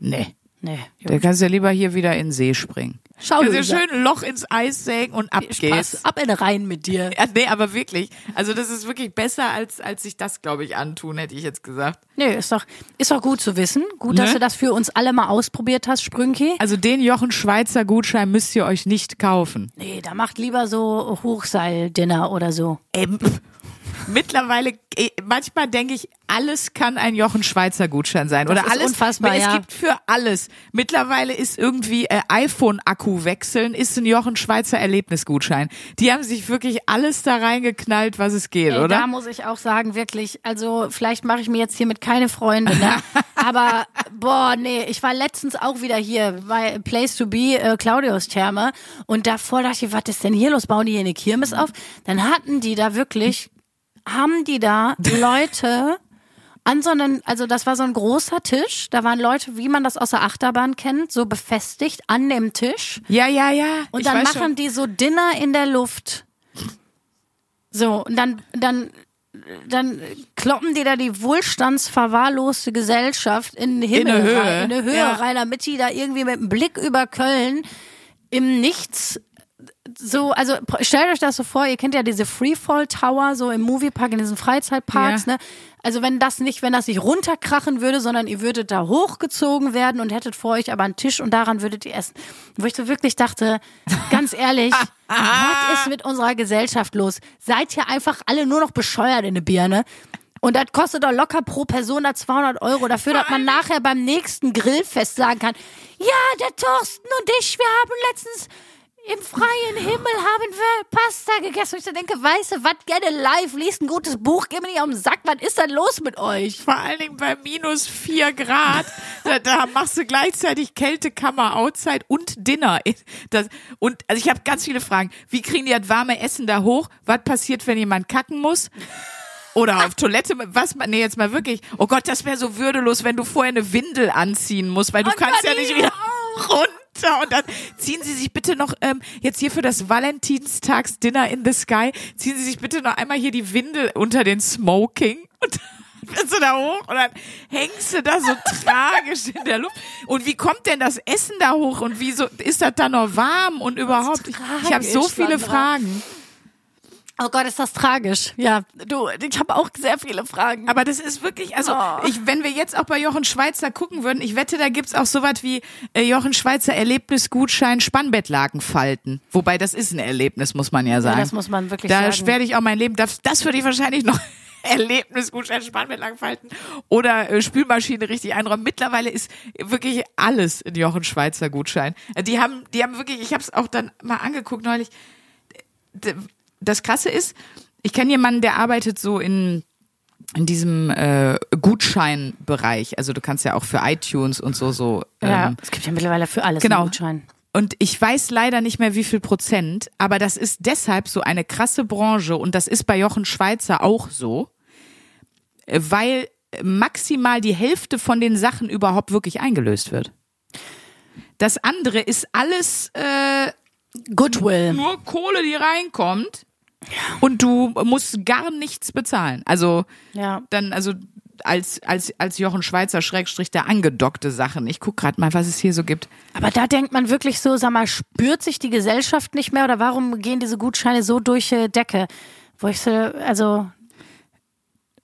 Nee. Nee. Da kannst du ja lieber hier wieder in den See springen. Schau, dir schön ein Loch ins Eis sägen und ab geht's. Ab in den Rhein mit dir. Ja, nee, aber wirklich. Also das ist wirklich besser, als, als sich das, glaube ich, antun, hätte ich jetzt gesagt. Nee, ist doch, ist doch gut zu wissen. Gut, dass Ne? du das für uns alle mal ausprobiert hast, Sprünki. Also den Jochen Schweizer Gutschein müsst ihr euch nicht kaufen. Nee, da macht lieber so Hochseil-Dinner oder so. Ähm, mittlerweile, eh, manchmal denke ich, alles kann ein Jochen Schweizer Gutschein sein. Das Oder alles. unfassbar, es ja. gibt für alles. Mittlerweile ist irgendwie äh, iPhone-Akku wechseln, ist ein Jochen Schweizer Erlebnisgutschein. Die haben sich wirklich alles da reingeknallt, was es geht, Ey, oder? Da muss ich auch sagen, wirklich, also vielleicht mache ich mir jetzt hiermit keine Freunde, ne? aber boah, nee, ich war letztens auch wieder hier bei Place to Be, äh, Claudius Therme und davor dachte ich, was ist denn hier los? Bauen die hier eine Kirmes auf? Dann hatten die da wirklich, haben die da Leute an so einen, also das war so ein großer Tisch, da waren Leute, wie man das aus der Achterbahn kennt, so befestigt an dem Tisch. Ja, ja, ja. Und dann machen schon. die so Dinner in der Luft. So, und dann, dann, dann kloppen die da die wohlstandsverwahrloste Gesellschaft in den Himmel eine Höhe, rein, in eine Höhe ja. rein, damit die da irgendwie mit dem Blick über Köln im Nichts so, also stellt euch das so vor, ihr kennt ja diese Freefall Tower so im Moviepark, in diesen Freizeitparks, Ja. ne? Also wenn das nicht, wenn das nicht runterkrachen würde, sondern ihr würdet da hochgezogen werden und hättet vor euch aber einen Tisch und daran würdet ihr essen. Wo ich so wirklich dachte, ganz ehrlich, was ist mit unserer Gesellschaft los? Seid ihr einfach alle nur noch bescheuert in der Birne? Und das kostet doch locker pro Person da 200 Euro dafür, dass man nachher beim nächsten Grillfest sagen kann, ja, der Thorsten und ich, wir haben letztens im freien Himmel haben wir Pasta gegessen. Und ich so denke, weißt du, was gerne live, liest ein gutes Buch, geh mir nicht auf den Sack, was ist denn los mit euch? Vor allen Dingen bei minus vier Grad. da, da machst du gleichzeitig Kältekammer, Outside und Dinner. Das, und also ich habe ganz viele Fragen. Wie kriegen die das warme Essen da hoch? Was passiert, wenn jemand kacken muss? Oder auf Toilette, was, nee, jetzt mal wirklich. Oh Gott, das wäre so würdelos, wenn du vorher eine Windel anziehen musst, weil du Und kannst ja dann nicht wieder runter. Und dann ziehen Sie sich bitte noch, ähm, jetzt hier für das Valentinstags-Dinner in the Sky, ziehen Sie sich bitte noch einmal hier die Windel unter den Smoking. Und dann bist du da hoch und dann hängst du da so tragisch in der Luft. Und wie kommt denn das Essen da hoch und wieso ist das da noch warm und überhaupt? Ich, ich habe so tragisch, viele. Fragen. Oh Gott, ist das tragisch. Ja, du, ich habe auch sehr viele Fragen. Aber das ist wirklich, also Oh. ich, wenn wir jetzt auch bei Jochen Schweizer gucken würden, ich wette, da gibt's auch sowas wie äh, Jochen Schweizer Erlebnisgutschein Spannbettlaken falten. Wobei das ist ein Erlebnis, muss man ja sagen. das muss man wirklich da sagen. werde ich auch mein Leben, das, das würde ich wahrscheinlich noch Erlebnisgutschein Spannbettlaken falten oder äh, Spülmaschine richtig einräumen. Mittlerweile ist wirklich alles ein Jochen Schweizer Gutschein. Äh, Die haben, die haben wirklich, ich habe es auch dann mal angeguckt neulich. Das Krasse ist, ich kenne jemanden, der arbeitet so in in diesem äh, Gutscheinbereich. Also du kannst ja auch für iTunes und so so. ja, Ähm, es gibt ja mittlerweile für alles genau. einen Gutschein. und ich weiß leider nicht mehr, wie viel Prozent, aber das ist deshalb so eine krasse Branche und das ist bei Jochen Schweizer auch so, weil maximal die Hälfte von den Sachen überhaupt wirklich eingelöst wird. Das andere ist alles äh, Goodwill. nur Kohle, die reinkommt und du musst gar nichts bezahlen. Also Ja. dann, also als, als, als Jochen Schweizer Schrägstrich der angedockte Sachen. Ich guck gerade mal, was es hier so gibt. Aber da denkt man wirklich so, sag mal, spürt sich die Gesellschaft nicht mehr oder warum gehen diese Gutscheine so durch die Decke? Wo ich so, also,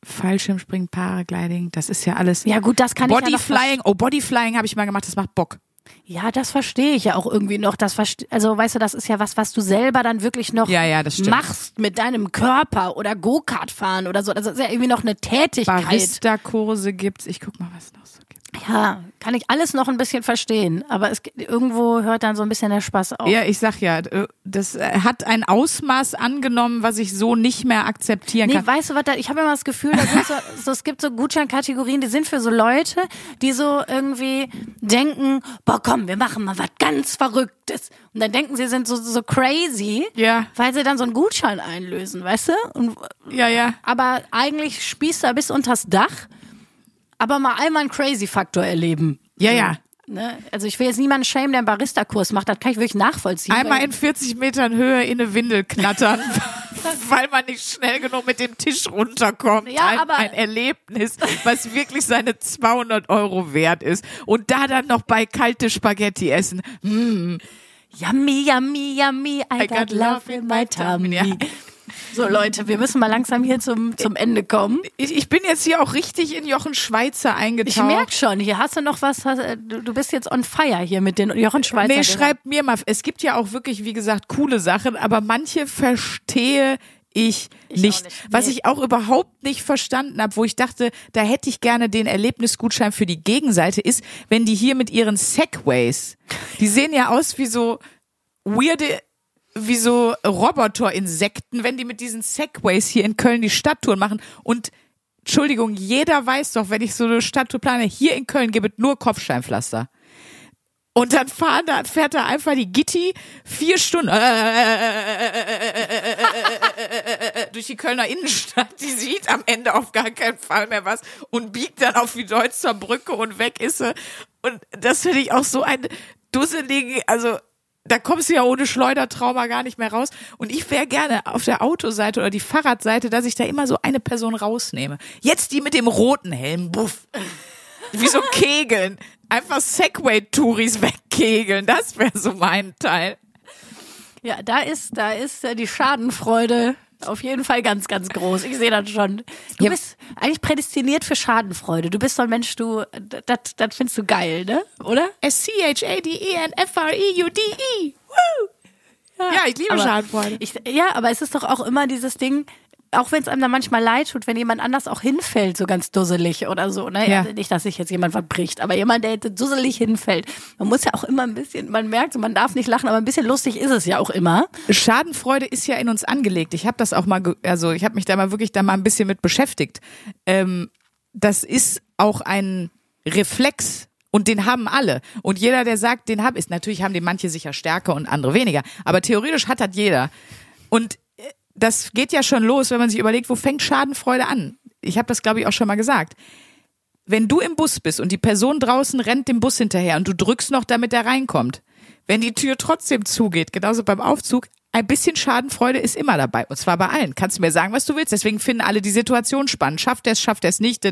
Fallschirmspringen, Paragliding, das ist ja alles. ja gut, das kann ich ja Bodyflying, oh, Bodyflying habe ich mal gemacht, das macht Bock. Ja, das verstehe ich ja auch irgendwie noch. Das also, weißt du, das ist ja was, was du selber dann wirklich noch Ja, ja, machst mit deinem Körper oder Go-Kart fahren oder so. Das ist ja irgendwie noch eine Tätigkeit. Barista-Kurse gibt's. Ich guck mal, was noch so. Ja, kann ich alles noch ein bisschen verstehen. Aber es irgendwo hört dann so ein bisschen der Spaß auf. Ja, ich sag ja, äh, das äh, hat ein Ausmaß angenommen, was ich so nicht mehr akzeptieren Nee, kann. weißt du was, da, ich habe immer das Gefühl, da sind so, so, es gibt so Gutscheinkategorien, die sind für so Leute, die so irgendwie denken, boah komm, wir machen mal was ganz Verrücktes. Und dann denken sie, sind so, so crazy, Ja. weil sie dann so einen Gutschein einlösen, weißt du? Und, Ja, ja. aber eigentlich spießt er bis unters Dach, aber mal einmal einen Crazy-Faktor erleben. Ja, ja. Ne? Also ich will jetzt niemanden schämen, der einen Barista-Kurs macht, das kann ich wirklich nachvollziehen. Einmal in 40 Metern Höhe in eine Windel knattern. weil man nicht schnell genug mit dem Tisch runterkommt. Ja, ein, aber- ein Erlebnis, was wirklich seine 200 Euro wert ist. Und da dann noch bei kalte Spaghetti essen. Yummy, yummy, yummy, I, got, love in my tummy. Ja. So Leute, wir müssen mal langsam hier zum, zum Ende kommen. Ich, ich bin jetzt hier auch richtig in Jochen Schweizer eingetaucht. Ich merk schon, hier hast du noch was, hast, äh, du, du bist jetzt on fire hier mit den Jochen Schweizer. Nee, schreibt mir mal. Es gibt ja auch wirklich, wie gesagt, coole Sachen, aber manche verstehe ich, Ich nicht. nicht. Was Nee. ich auch überhaupt nicht verstanden habe, wo ich dachte, da hätte ich gerne den Erlebnisgutschein für die Gegenseite, ist, wenn die hier mit ihren Segways, die sehen ja aus wie so weirde wie so Roboterinsekten, wenn die mit diesen Segways hier in Köln die Stadttouren machen und Entschuldigung, jeder weiß doch, wenn ich so eine Stadttour plane, hier in Köln gibt es nur Kopfsteinpflaster. Und dann fahren da, fährt da einfach die Gitti vier Stunden durch die Kölner Innenstadt. Die sieht am Ende auf gar keinen Fall mehr was und biegt dann auf die Deutzer Brücke und weg ist sie. Und das finde ich auch so ein dusseligen, also da kommst du ja ohne Schleudertrauma gar nicht mehr raus. Und ich wäre gerne auf der Autoseite oder die Fahrradseite, dass ich da immer so eine Person rausnehme. Jetzt die mit dem roten Helm, buff. Wie so Kegeln. Einfach Segway-Touris wegkegeln. Das wäre so mein Teil. Ja, da ist, da ist äh, die Schadenfreude auf jeden Fall ganz, ganz groß. Ich sehe das schon. Du Ja. bist eigentlich prädestiniert für Schadenfreude. Du bist so ein Mensch, du, das, das findest du geil, ne? Oder? S-C-H-A-D-E-N-F-R-E-U-D-E. Woo! Ja, ich liebe Aber Schadenfreude. Ich, ja, aber es ist doch auch immer dieses Ding, auch wenn es einem dann manchmal leid tut, wenn jemand anders auch hinfällt, so ganz dusselig oder so. Ne? Ja. Nicht, dass sich jetzt jemand verbricht, aber jemand, der jetzt dusselig hinfällt. Man muss ja auch immer ein bisschen, man merkt, man darf nicht lachen, aber ein bisschen lustig ist es ja auch immer. Schadenfreude ist ja in uns angelegt. Ich habe das auch mal, also ich habe mich da mal wirklich da mal ein bisschen mit beschäftigt. Ähm, das ist auch ein Reflex und den haben alle. Und jeder, der sagt, den hab ist natürlich haben den manche sicher stärker und andere weniger. Aber theoretisch hat das jeder. Und das geht ja schon los, wenn man sich überlegt, wo fängt Schadenfreude an? Ich habe das, glaube ich, auch schon mal gesagt. Wenn du im Bus bist und die Person draußen rennt dem Bus hinterher und du drückst noch, damit er reinkommt, wenn die Tür trotzdem zugeht, genauso beim Aufzug, ein bisschen Schadenfreude ist immer dabei. Und zwar bei allen. Kannst du mir sagen, was du willst. Deswegen finden alle die Situation spannend. Schafft er es, schafft er es nicht.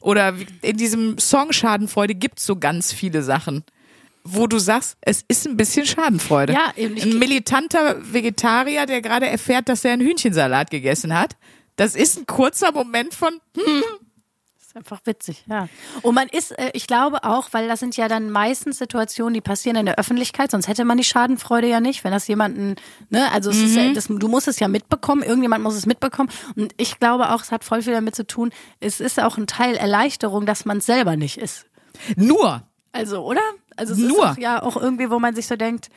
Oder in diesem Song Schadenfreude gibt's so ganz viele Sachen, wo du sagst, es ist ein bisschen Schadenfreude. Ja, eben, ich- ein militanter Vegetarier, der gerade erfährt, dass er einen Hühnchensalat gegessen hat. Das ist ein kurzer Moment von, ist einfach witzig, ja. Und man ist, äh, ich glaube auch, weil das sind ja dann meistens Situationen, die passieren in der Öffentlichkeit, sonst hätte man die Schadenfreude ja nicht, wenn das jemanden, ne, also es ist ja, das, du musst es ja mitbekommen, irgendjemand muss es mitbekommen. Und ich glaube auch, es hat voll viel damit zu tun, es ist auch ein Teil Erleichterung, dass man es selber nicht ist. nur. Also, oder? Also es Nur. ist auch, ja auch irgendwie, wo man sich so denkt,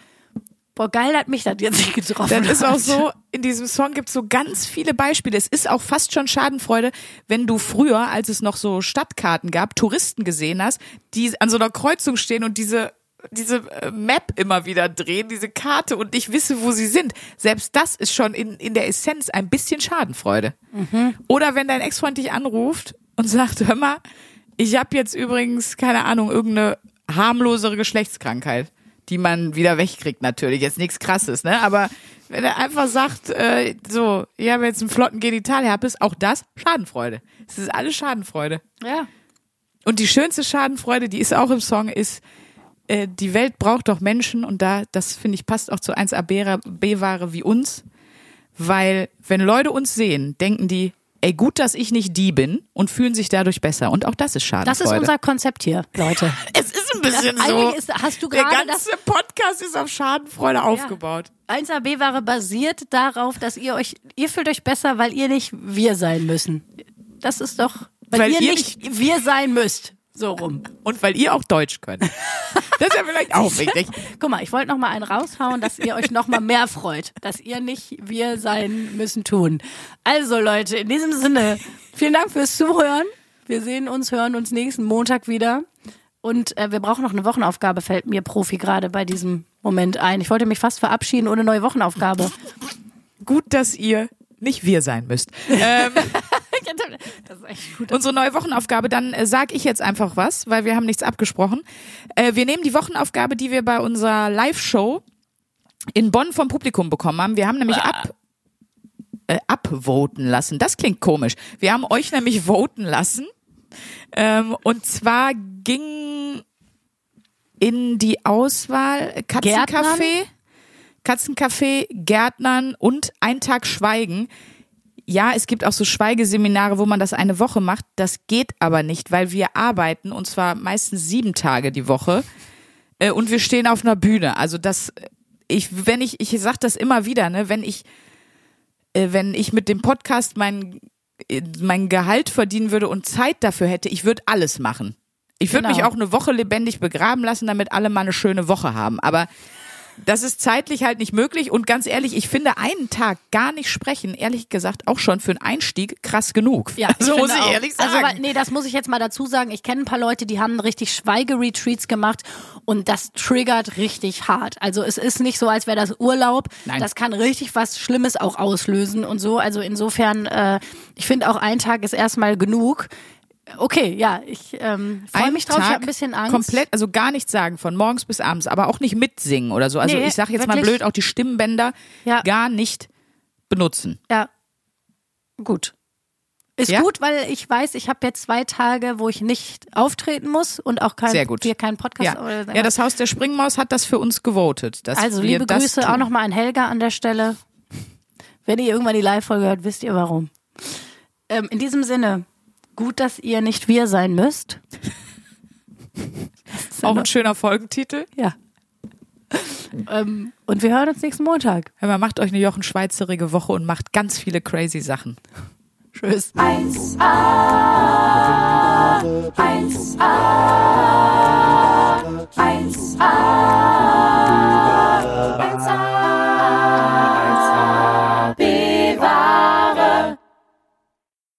boah, geil hat mich das jetzt nicht getroffen. Das ist auch so, in diesem Song gibt es so ganz viele Beispiele. Es ist auch fast schon Schadenfreude, wenn du früher, als es noch so Stadtkarten gab, Touristen gesehen hast, die an so einer Kreuzung stehen und diese diese äh, Map immer wieder drehen, diese Karte und nicht wissen, wo sie sind. Selbst das ist schon in, in der Essenz ein bisschen Schadenfreude. Oder wenn dein Ex-Freund dich anruft und sagt, hör mal, ich habe jetzt übrigens, keine Ahnung, irgendeine harmlosere Geschlechtskrankheit, die man wieder wegkriegt natürlich. Jetzt nichts krasses, ne? Aber wenn er einfach sagt, äh, so, ich habe jetzt einen flotten Genitalherpes, auch das Schadenfreude. Es ist alles Schadenfreude. Ja. Und die schönste Schadenfreude, die ist auch im Song, ist, äh, die Welt braucht doch Menschen und da, das finde ich, passt auch zu 1A B-Ware wie uns. Weil, wenn Leute uns sehen, denken die, ey, gut, dass ich nicht die bin und fühlen sich dadurch besser. Und auch das ist Schadenfreude. Das ist unser Konzept hier, Leute. Es ist ein bisschen Das- so. ist- hast du Der gerade das- ganze Podcast ist auf Schadenfreude aufgebaut. 1AB-Ware basiert darauf, dass ihr euch, ihr fühlt euch besser, weil ihr nicht wir sein müssen. Das ist doch, weil, Weil ihr, ihr nicht wir sein müsst. So rum. Und weil ihr auch Deutsch könnt. Das ist ja vielleicht auch wichtig. Guck mal, ich wollte noch mal einen raushauen, dass ihr euch noch mal mehr freut, dass ihr nicht wir sein müssen tun. Also Leute, in diesem Sinne, vielen Dank fürs Zuhören. Wir sehen uns, hören uns nächsten Montag wieder. Und äh, wir brauchen noch eine Wochenaufgabe, fällt mir Profi gerade bei diesem Moment ein. Ich wollte mich fast verabschieden ohne neue Wochenaufgabe. Gut, dass ihr nicht wir sein müsst. Ähm, Das ist echt gut. unsere neue Wochenaufgabe, dann äh, sag ich jetzt einfach was, weil wir haben nichts abgesprochen. Äh, wir nehmen die Wochenaufgabe, die wir bei unserer Live-Show in Bonn vom Publikum bekommen haben. Wir haben nämlich ab äh, abvoten lassen. Das klingt komisch. Wir haben euch nämlich voten lassen. Ähm, und zwar ging in die Auswahl Katzencafé, Katzencafé, Gärtnern und ein Tag Schweigen. Ja, es gibt auch so Schweigeseminare, wo man das eine Woche macht. Das geht aber nicht, weil wir arbeiten und zwar meistens sieben Tage die Woche äh, und wir stehen auf einer Bühne. Also das, ich, wenn ich, ich sag das immer wieder, ne, wenn ich, äh, wenn ich mit dem Podcast mein, äh, mein Gehalt verdienen würde und Zeit dafür hätte, ich würde alles machen. Ich würde Genau. mich auch eine Woche lebendig begraben lassen, damit alle mal eine schöne Woche haben. Aber das ist zeitlich halt nicht möglich. Und ganz ehrlich, ich finde einen Tag gar nicht sprechen, ehrlich gesagt, auch schon für einen Einstieg krass genug. Ja, also muss ich auch. ehrlich sagen. Also, nee, das muss ich jetzt mal dazu sagen. Ich kenne ein paar Leute, die haben richtig Schweigeretreats gemacht und das triggert richtig hart. Also es ist nicht so, als wäre das Urlaub. Nein. Das kann richtig was Schlimmes auch auslösen und so. Also insofern, äh, ich finde auch ein Tag ist erstmal genug. Okay, ja, ich ähm, freue mich drauf. ich Tag habe ein bisschen Angst. Komplett, also gar nichts sagen, von morgens bis abends, aber auch nicht mitsingen oder so. Also Nee, ich sage jetzt mal wirklich? blöd, auch die Stimmbänder Ja. gar nicht benutzen. Ja, gut. Ist Ja? gut, weil ich weiß, ich habe jetzt zwei Tage, wo ich nicht auftreten muss und auch kein, Sehr gut. wir keinen Podcast. Ja. oder- ja, das Haus der Springmaus hat das für uns gewotet. Also wir liebe Grüße auch nochmal an Helga an der Stelle. Wenn ihr irgendwann die Live-Folge hört, wisst ihr warum. Ähm, in diesem Sinne, gut, dass ihr nicht wir sein müsst. Auch ein schöner Folgentitel. Ja. ähm, und wir hören uns nächsten Montag. Hör mal, macht euch eine Jochen Schweizerige Woche und macht ganz viele crazy Sachen. Tschüss. 1A, 1A, 1A,